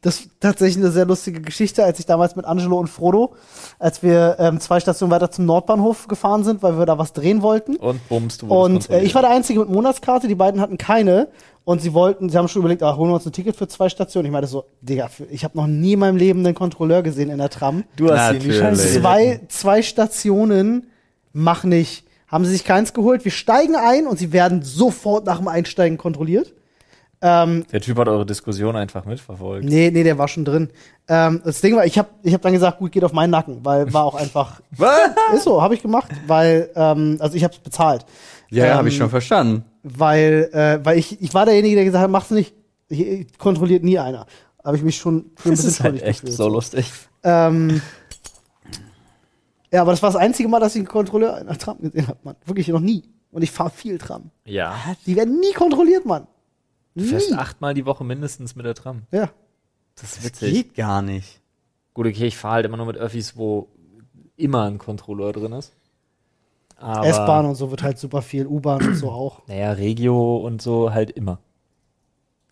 das ist tatsächlich eine sehr lustige Geschichte, als ich damals mit Angelo und Frodo, als wir ähm, zwei Stationen weiter zum Nordbahnhof gefahren sind, weil wir da was drehen wollten. Und bums, du Und äh, ich war der Einzige mit Monatskarte, die beiden hatten keine. Und sie wollten, sie haben schon überlegt, ach, holen wir uns ein Ticket für zwei Stationen. Ich meinte so, Digga, ich habe noch nie in meinem Leben einen Kontrolleur gesehen in der Tram. Du hast Natürlich. Scheiße Zwei, zwei Stationen, mach nicht. Haben sie sich keins geholt. Wir steigen ein und sie werden sofort nach dem Einsteigen kontrolliert. Ähm, Der Typ hat eure Diskussion einfach mitverfolgt. nee, nee, der war schon drin. Ähm, das Ding war, ich habe ich hab dann gesagt, gut, geht auf meinen Nacken, weil war auch einfach, [LAUGHS] Was? ist so, habe ich gemacht, weil, ähm, also ich habe es bezahlt. Ja, Ähm, habe ich schon verstanden. Weil, äh, weil ich, ich war derjenige, der gesagt hat, mach's nicht. Hier kontrolliert nie einer. Habe ich mich schon für ein Das bisschen ist halt echt gefühlt. so lustig. Ähm, ja, aber das war das einzige Mal, dass ich einen Kontrolleur in der Tram gesehen habe, Mann. Wirklich noch nie. Und ich fahre viel Tram. Ja. Die werden nie kontrolliert, Mann. Du Nie. fährst achtmal die Woche mindestens mit der Tram. Ja. Das ist Das witzig. geht gar nicht. Gut, okay, ich fahre halt immer nur mit Öffis, wo immer ein Kontrolleur drin ist. Aber, S-Bahn und so wird halt super viel, U-Bahn und so auch. Naja, Regio und so halt immer.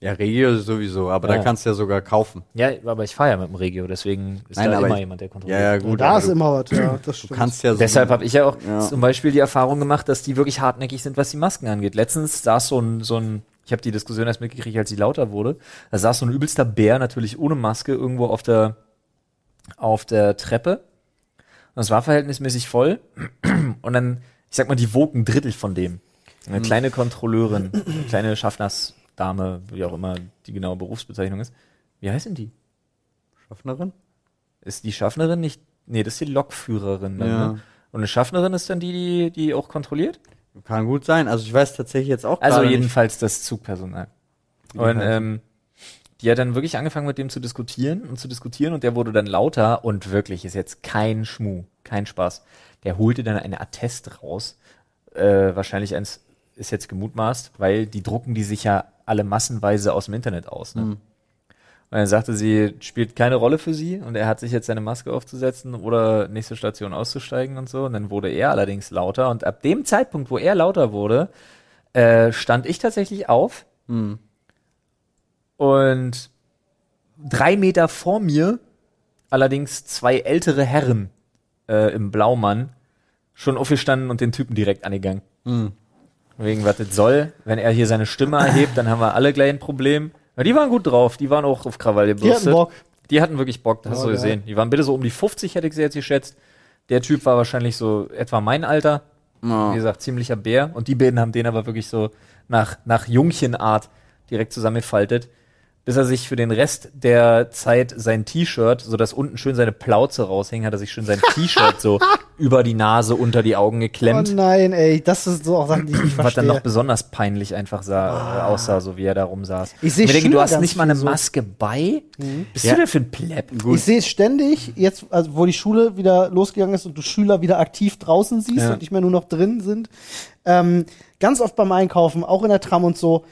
Ja, Regio sowieso, aber Ja. da kannst du ja sogar kaufen. Ja, aber ich fahre ja mit dem Regio, deswegen ist Nein, da immer ich- jemand, der Ja, kontrolliert. ja, gut. da aber ist du, immer was, ja, das du stimmt. kannst ja so. Deshalb habe ich ja auch Ja. zum Beispiel die Erfahrung gemacht, dass die wirklich hartnäckig sind, was die Masken angeht. Letztens saß so ein, so ein ich habe die Diskussion erst mitgekriegt, als sie lauter wurde. Da saß so ein übelster Bär, natürlich ohne Maske, irgendwo auf der, auf der Treppe. Und es war verhältnismäßig voll. [CLEARS THROAT] Und dann, ich sag mal, die wog ein Drittel von dem. Eine kleine Kontrolleurin, eine kleine Schaffnersdame, wie auch immer die genaue Berufsbezeichnung ist. Wie heißt denn die? Schaffnerin? Ist die Schaffnerin nicht? Nee, das ist die Lokführerin. Dann, Ja. ne? Und eine Schaffnerin ist dann die, die, die auch kontrolliert? Kann gut sein. Also ich weiß tatsächlich jetzt auch Also jedenfalls das Zugpersonal. Und heißen. ähm, die hat dann wirklich angefangen mit dem zu diskutieren und zu diskutieren und der wurde dann lauter und wirklich ist jetzt kein Schmuh, kein Spaß. Der holte dann eine Attest raus, äh, wahrscheinlich eins ist jetzt gemutmaßt, weil die drucken die sich ja alle massenweise aus dem Internet aus. Ne? Mhm. Und er sagte, sie spielt keine Rolle für sie und er hat sich jetzt seine Maske aufzusetzen oder nächste Station auszusteigen und so. Und dann wurde er allerdings lauter und ab dem Zeitpunkt, wo er lauter wurde, äh, stand ich tatsächlich auf Hm. und drei Meter vor mir allerdings zwei ältere Herren äh, im Blaumann schon aufgestanden und den Typen direkt angegangen. Hm. Wegen was das soll. Wenn er hier seine Stimme erhebt, dann haben wir alle gleich ein Problem. Aber die waren gut drauf, die waren auch auf Krawall Die hatten gebürstet. Bock. Die hatten wirklich Bock, das hast Oh, du geil. gesehen. Die waren bitte so um die 50, hätte ich sie jetzt geschätzt. Der Typ war wahrscheinlich so etwa mein Alter. Ja. Wie gesagt, ziemlicher Bär. Und die beiden haben den aber wirklich so nach, nach Jungchenart direkt zusammengefaltet. Bis er sich für den Rest der Zeit sein T-Shirt, so dass unten schön seine Plauze raushing, hat er sich schön sein [LAUGHS] T-Shirt so über die Nase, unter die Augen Oh geklemmt. nein, ey, das ist so auch Sachen, die ich nicht was dann noch verstehe. besonders peinlich einfach sah, äh, aussah, so wie er da rumsaß. Ich seh Mir denke, du hast nicht mal eine viel so. Maske bei? Bist Ja. du denn für ein Pleb? Ich sehe es ständig, jetzt, also wo die Schule wieder losgegangen ist und du Schüler wieder aktiv draußen siehst Ja. und nicht mehr nur noch drin sind. Ähm, ganz oft beim Einkaufen, auch in der Tram und so,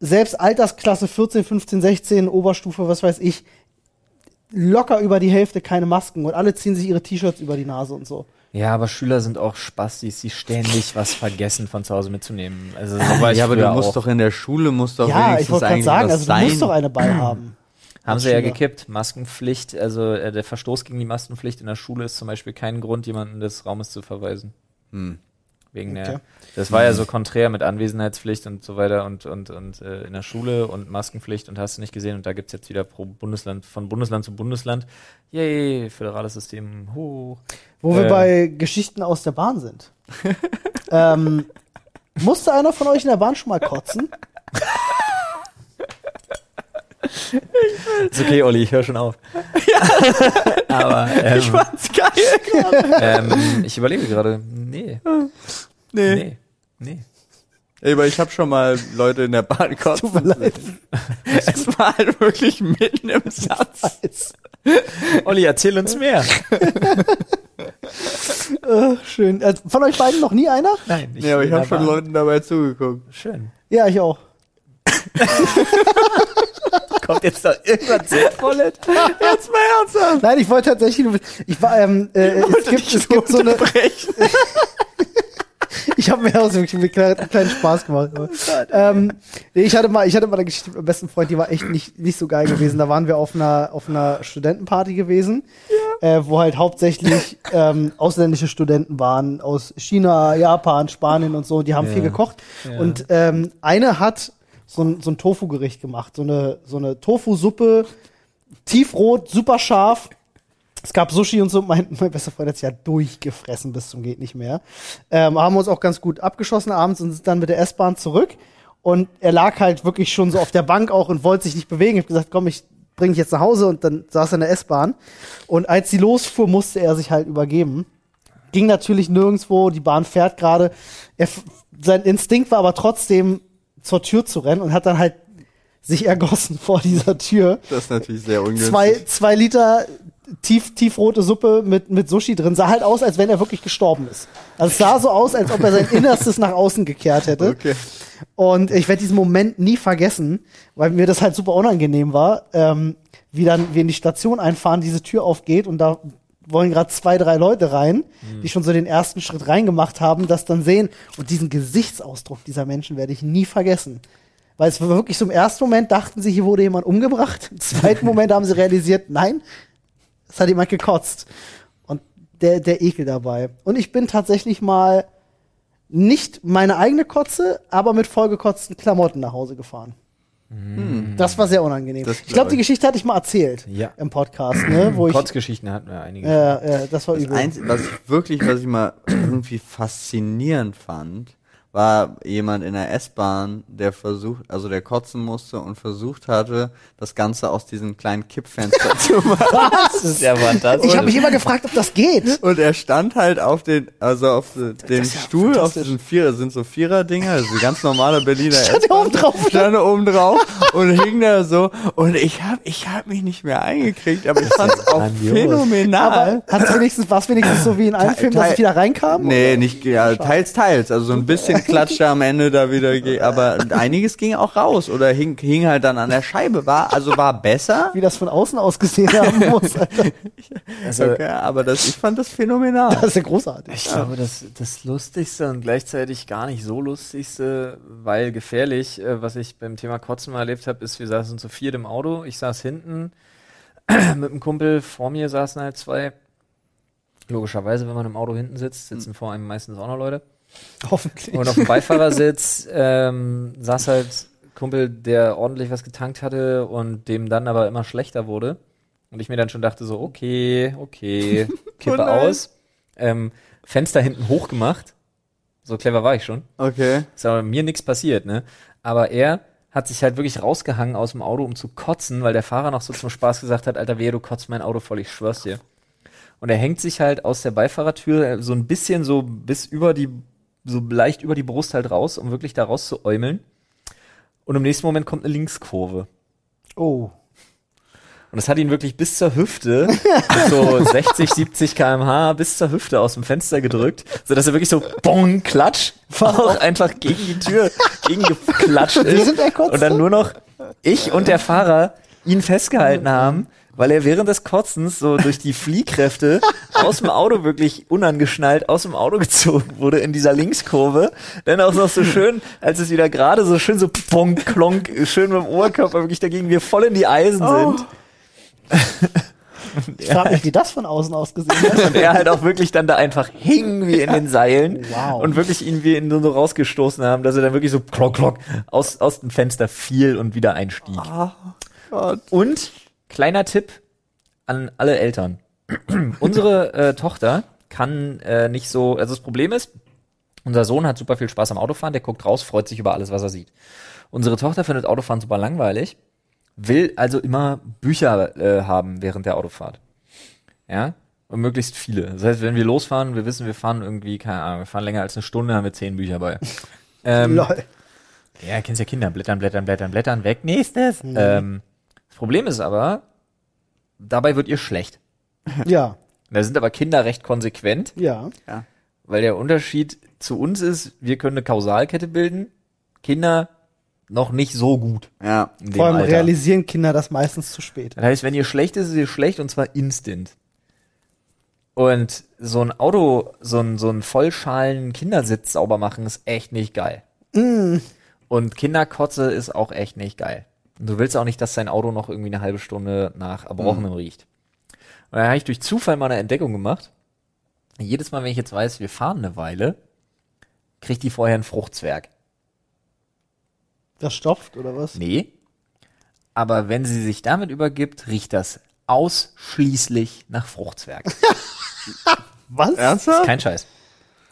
selbst Altersklasse 14, 15, 16, Oberstufe, was weiß ich, locker über die Hälfte keine Masken und alle ziehen sich ihre T-Shirts über die Nase und so. Ja, aber Schüler sind auch Spastis, die ständig was vergessen von zu Hause mitzunehmen. Also so war ich Ja, aber du musst auch. doch in der Schule, musst doch ja, ich wenigstens wollte gerade sagen, also du musst doch eine bei haben. [CLEARS THROAT] Haben sie ja Schüler. gekippt. Maskenpflicht, also äh, der Verstoß gegen die Maskenpflicht in der Schule ist zum Beispiel kein Grund, jemanden des Raumes zu verweisen. Hm. Wegen Okay. der, das war ja so konträr mit Anwesenheitspflicht und so weiter und, und, und äh, in der Schule und Maskenpflicht und hast du nicht gesehen und da gibt's jetzt wieder pro Bundesland, von Bundesland zu Bundesland, yay, föderales System, hoch. Wo wir Äh. bei Geschichten aus der Bahn sind. [LAUGHS] ähm, musste einer von euch in der Bahn schon mal kotzen? Ist okay, Olli, ich höre schon auf. [LAUGHS] Aber ähm, ich fand's geil. ähm, ich überlege gerade, nee, Nee. nee, nee. Ey, aber ich habe schon mal Leute in der Bahn kotzen. Tut mir leid. Es war halt wirklich mitten im Satz. Olli, erzähl uns mehr. Ach, schön. Äh, von euch beiden noch nie einer? Nein, Nee, aber ich habe schon Leuten dabei zugeguckt. Schön. Ja, ich auch. [LAUGHS] Kommt jetzt da irgendwas Sinnvolles? [LAUGHS] Jetzt mal ernsthaft. Nein, ich wollte tatsächlich, nur- ich war, ähm, äh, es gibt, es gibt so eine, [LAUGHS] ich habe mir aus wirklich einen kleinen, einen kleinen Spaß gemacht. Ähm, nee, ich hatte mal, ich hatte mal eine Geschichte mit meinem besten Freund, die war echt nicht, nicht so geil gewesen. Da waren wir auf einer, auf einer Studentenparty gewesen, äh, wo halt hauptsächlich ähm, ausländische Studenten waren aus China, Japan, Spanien und so. Die haben Ja. viel gekocht. Ja. Und ähm, eine hat so ein, so ein Tofu-Gericht gemacht, so eine, so eine Tofu-Suppe, tiefrot, super scharf. Es gab Sushi und so. Mein, mein bester Freund hat sich ja durchgefressen bis zum geht nicht mehr. Ähm, haben uns auch ganz gut abgeschossen abends und sind dann mit der S-Bahn zurück. Und er lag halt wirklich schon so auf der Bank auch und wollte sich nicht bewegen. Ich habe gesagt, komm, ich bring dich jetzt nach Hause und dann saß er in der S-Bahn. Und als sie losfuhr, musste er sich halt übergeben. Ging natürlich nirgendwo, die Bahn fährt gerade. Er Sein Instinkt war aber trotzdem zur Tür zu rennen und hat dann halt sich ergossen [LAUGHS] vor dieser Tür Das ist natürlich sehr ungünstig. zwei, zwei Liter tief, tiefrote Suppe mit, mit Sushi drin. Sah halt aus, als wenn er wirklich gestorben ist. Also es sah so aus, als ob er sein [LAUGHS] Innerstes nach außen gekehrt hätte. Okay. Und ich werde diesen Moment nie vergessen, weil mir das halt super unangenehm war, ähm, wie dann wir in die Station einfahren, diese Tür aufgeht und da wollen gerade zwei, drei Leute rein, die schon so den ersten Schritt reingemacht haben, das dann sehen. Und diesen Gesichtsausdruck dieser Menschen werde ich nie vergessen. Weil es war wirklich so im ersten Moment dachten sie, hier wurde jemand umgebracht. Im zweiten Moment haben sie realisiert, nein, es hat jemand gekotzt. Und der, der Ekel dabei. Und ich bin tatsächlich mal nicht meine eigene Kotze, aber mit vollgekotzten Klamotten nach Hause gefahren. Das war sehr unangenehm. Das Ich glaube, die glaub ich. Geschichte hatte ich mal erzählt Ja. im Podcast, ne? Wo [CLEARS THROAT] ich. Kotzgeschichten hatten wir einige. Äh, äh, das war Das übel. Einzige, was ich wirklich, was ich mal [CLEARS THROAT] irgendwie faszinierend fand, war jemand in der S-Bahn, der versucht, also der kotzen musste und versucht hatte, das Ganze aus diesem kleinen Kippfenster [LAUGHS] zu machen. Was? ist ja fantastisch. Ich habe mich immer gefragt, ob das geht. Und er stand halt auf den, also auf ja Stuhl, auf diesen Vierer, das sind so Vierer-Dinger, also ganz normale Berliner Stand er oben drauf? stand da oben drauf und hing da so und ich hab, ich hab mich nicht mehr eingekriegt, aber ich fand's auch grandios. phänomenal. Aber hat's wenigstens, war's wenigstens so wie in einem Film, dass ich wieder reinkam? Nee, nicht, ja, teils, teils. Also so ein bisschen klatschte am Ende da wieder, aber einiges ging auch raus oder hing, hing halt dann an der Scheibe, war, also war besser. Wie das von außen ausgesehen haben muss. Alter. [LAUGHS] Also, Okay, aber das, ich fand das phänomenal. Das ist ja großartig. Ich glaube, das, das Lustigste und gleichzeitig gar nicht so lustigste, weil gefährlich, äh, was ich beim Thema Kotzen mal erlebt habe, ist, wir saßen zu viert im Auto. Ich saß hinten [CLEARS THROAT] mit einem Kumpel, vor mir saßen halt zwei. Logischerweise, wenn man im Auto hinten sitzt, sitzen vor einem meistens auch noch Leute. [LAUGHS] Hoffentlich. Und auf dem Beifahrersitz ähm, saß halt Kumpel, der ordentlich was getankt hatte und dem dann aber immer schlechter wurde. Und ich mir dann schon dachte so, okay, okay, [LAUGHS] Kippe Oh aus. Ähm, Fenster hinten hochgemacht. So clever war ich schon. Okay. Ist aber mir nichts passiert, ne? Aber er hat sich halt wirklich rausgehangen aus dem Auto, um zu kotzen, weil der Fahrer noch so zum Spaß gesagt hat, Alter, wehe, du kotzt mein Auto voll, ich schwör's dir. Und er hängt sich halt aus der Beifahrertür äh, so ein bisschen so bis über die, so leicht über die Brust halt raus, um wirklich da raus zu äumeln. Und im nächsten Moment kommt eine Linkskurve. Oh. Und das hat ihn wirklich bis zur Hüfte, so 60, 70 kmh, bis zur Hüfte aus dem Fenster gedrückt, so dass er wirklich so bong, klatsch, auch einfach gegen die Tür, gegen geklatscht ist. Und dann nur noch ich und der Fahrer ihn festgehalten haben, weil er während des Kotzens so durch die Fliehkräfte aus dem Auto wirklich unangeschnallt aus dem Auto gezogen wurde in dieser Linkskurve. Dann auch noch so schön, als es wieder gerade so schön so bonk, klonk, schön mit dem Oberkörper wirklich dagegen wir voll in die Eisen sind. [LAUGHS] Ich frage mich, wie das von außen ausgesehen hat. Und er halt auch wirklich dann da einfach hing wie in den Seilen Wow. und wirklich ihn wie in so rausgestoßen haben, dass er dann wirklich so klock, klock aus, aus dem Fenster fiel und wieder einstieg. Gott. Und kleiner Tipp an alle Eltern. [CLEARS THROAT] Unsere äh, Tochter kann äh, nicht so, also das Problem ist, unser Sohn hat super viel Spaß am Autofahren, der guckt raus, freut sich über alles, was er sieht. Unsere Tochter findet Autofahren super langweilig, will also immer Bücher äh, haben während der Autofahrt. Ja? Und möglichst viele. Das heißt, wenn wir losfahren, wir wissen, wir fahren irgendwie, keine Ahnung, wir fahren länger als eine Stunde, haben wir zehn Bücher bei. [LAUGHS] ähm, Lol. ja, kennst ja Kinder, blättern, blättern, blättern, blättern, weg, nächstes. Ähm, das Problem ist aber, dabei wird ihr schlecht. Ja, Da sind aber Kinder recht konsequent, ja. weil der Unterschied zu uns ist, wir können eine Kausalkette bilden, Kinder noch nicht so gut. Ja. In dem Vor allem Alter. realisieren Kinder das meistens zu spät. Das heißt, wenn ihr schlecht ist, ist ihr schlecht und zwar instant. Und so ein Auto, so ein, so ein vollschalen Kindersitz sauber machen ist echt nicht geil. Und Kinderkotze ist auch echt nicht geil. Und du willst auch nicht, dass dein Auto noch irgendwie eine halbe Stunde nach Erbrochenem riecht. Und da habe ich durch Zufall mal eine Entdeckung gemacht. Jedes Mal, wenn ich jetzt weiß, wir fahren eine Weile, kriegt die vorher einen Fruchtzwerg. Das stopft, oder was? Nee. Aber wenn sie sich damit übergibt, riecht das ausschließlich nach Fruchtzwerg. [LAUGHS] Was? Ernsthaft? Kein Scheiß.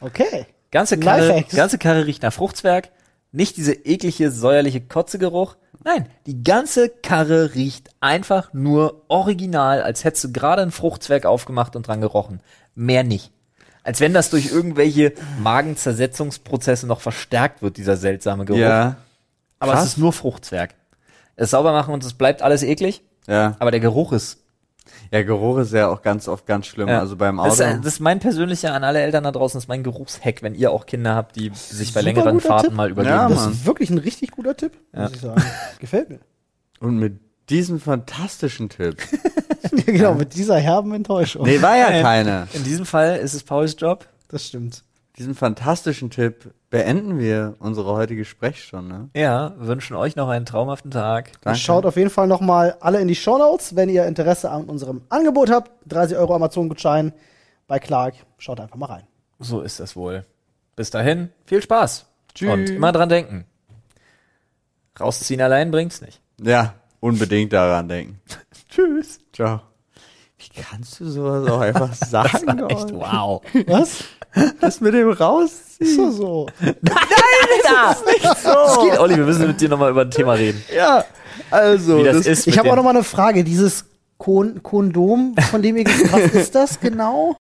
Okay. Ganze Karre, Lifehacks. ganze Karre riecht nach Fruchtzwerg. Nicht diese eklige, säuerliche Kotzegeruch. Nein, die ganze Karre riecht einfach nur original, als hättest du gerade einen Fruchtzwerg aufgemacht und dran gerochen. Mehr nicht. Als wenn das durch irgendwelche Magenzersetzungsprozesse noch verstärkt wird, dieser seltsame Geruch. Ja. Aber krass. es ist nur Fruchtzwerg. Es sauber machen und es bleibt alles eklig, Ja. aber der Geruch ist Ja, Geruch ist ja auch ganz oft ganz schlimm. Ja. Also beim Das Auto. ist, das ist mein persönlicher an alle Eltern da draußen, das ist mein Geruchshack, wenn ihr auch Kinder habt, die sich bei Super längeren Fahrten Tipp. mal übergeben. Ja, Das ist wirklich ein richtig guter Tipp, muss ich sagen. [LAUGHS] Gefällt mir. Und mit diesem fantastischen Tipp. [LAUGHS] Ja, genau, mit dieser herben Enttäuschung. Nee, war ja keine. In diesem Fall ist es Pauls Job. Das stimmt. Diesen fantastischen Tipp beenden wir unsere heutige Sprechstunde. Ja, wünschen euch noch einen traumhaften Tag. Danke. Schaut auf jeden Fall nochmal alle in die Shownotes, wenn ihr Interesse an unserem Angebot habt. 30 Euro Amazon-Gutschein bei Clark. Schaut einfach mal rein. So ist das wohl. Bis dahin, viel Spaß. Tschüss. Und immer dran denken. Rausziehen allein bringt's nicht. Ja, unbedingt daran denken. [LAUGHS] Tschüss. Ciao. Wie kannst du sowas auch einfach sagen? Echt, wow. Was? Das mit dem Rausziehen. Ist doch so. [LAUGHS] das ist nicht so. Es geht, Olli, wir müssen mit dir nochmal über ein Thema reden. Ja, also. Wie das, ist. Ich habe auch den- noch mal eine Frage. Dieses Kon Kondom, von dem ihr gesagt habt, was [LAUGHS] ist das genau?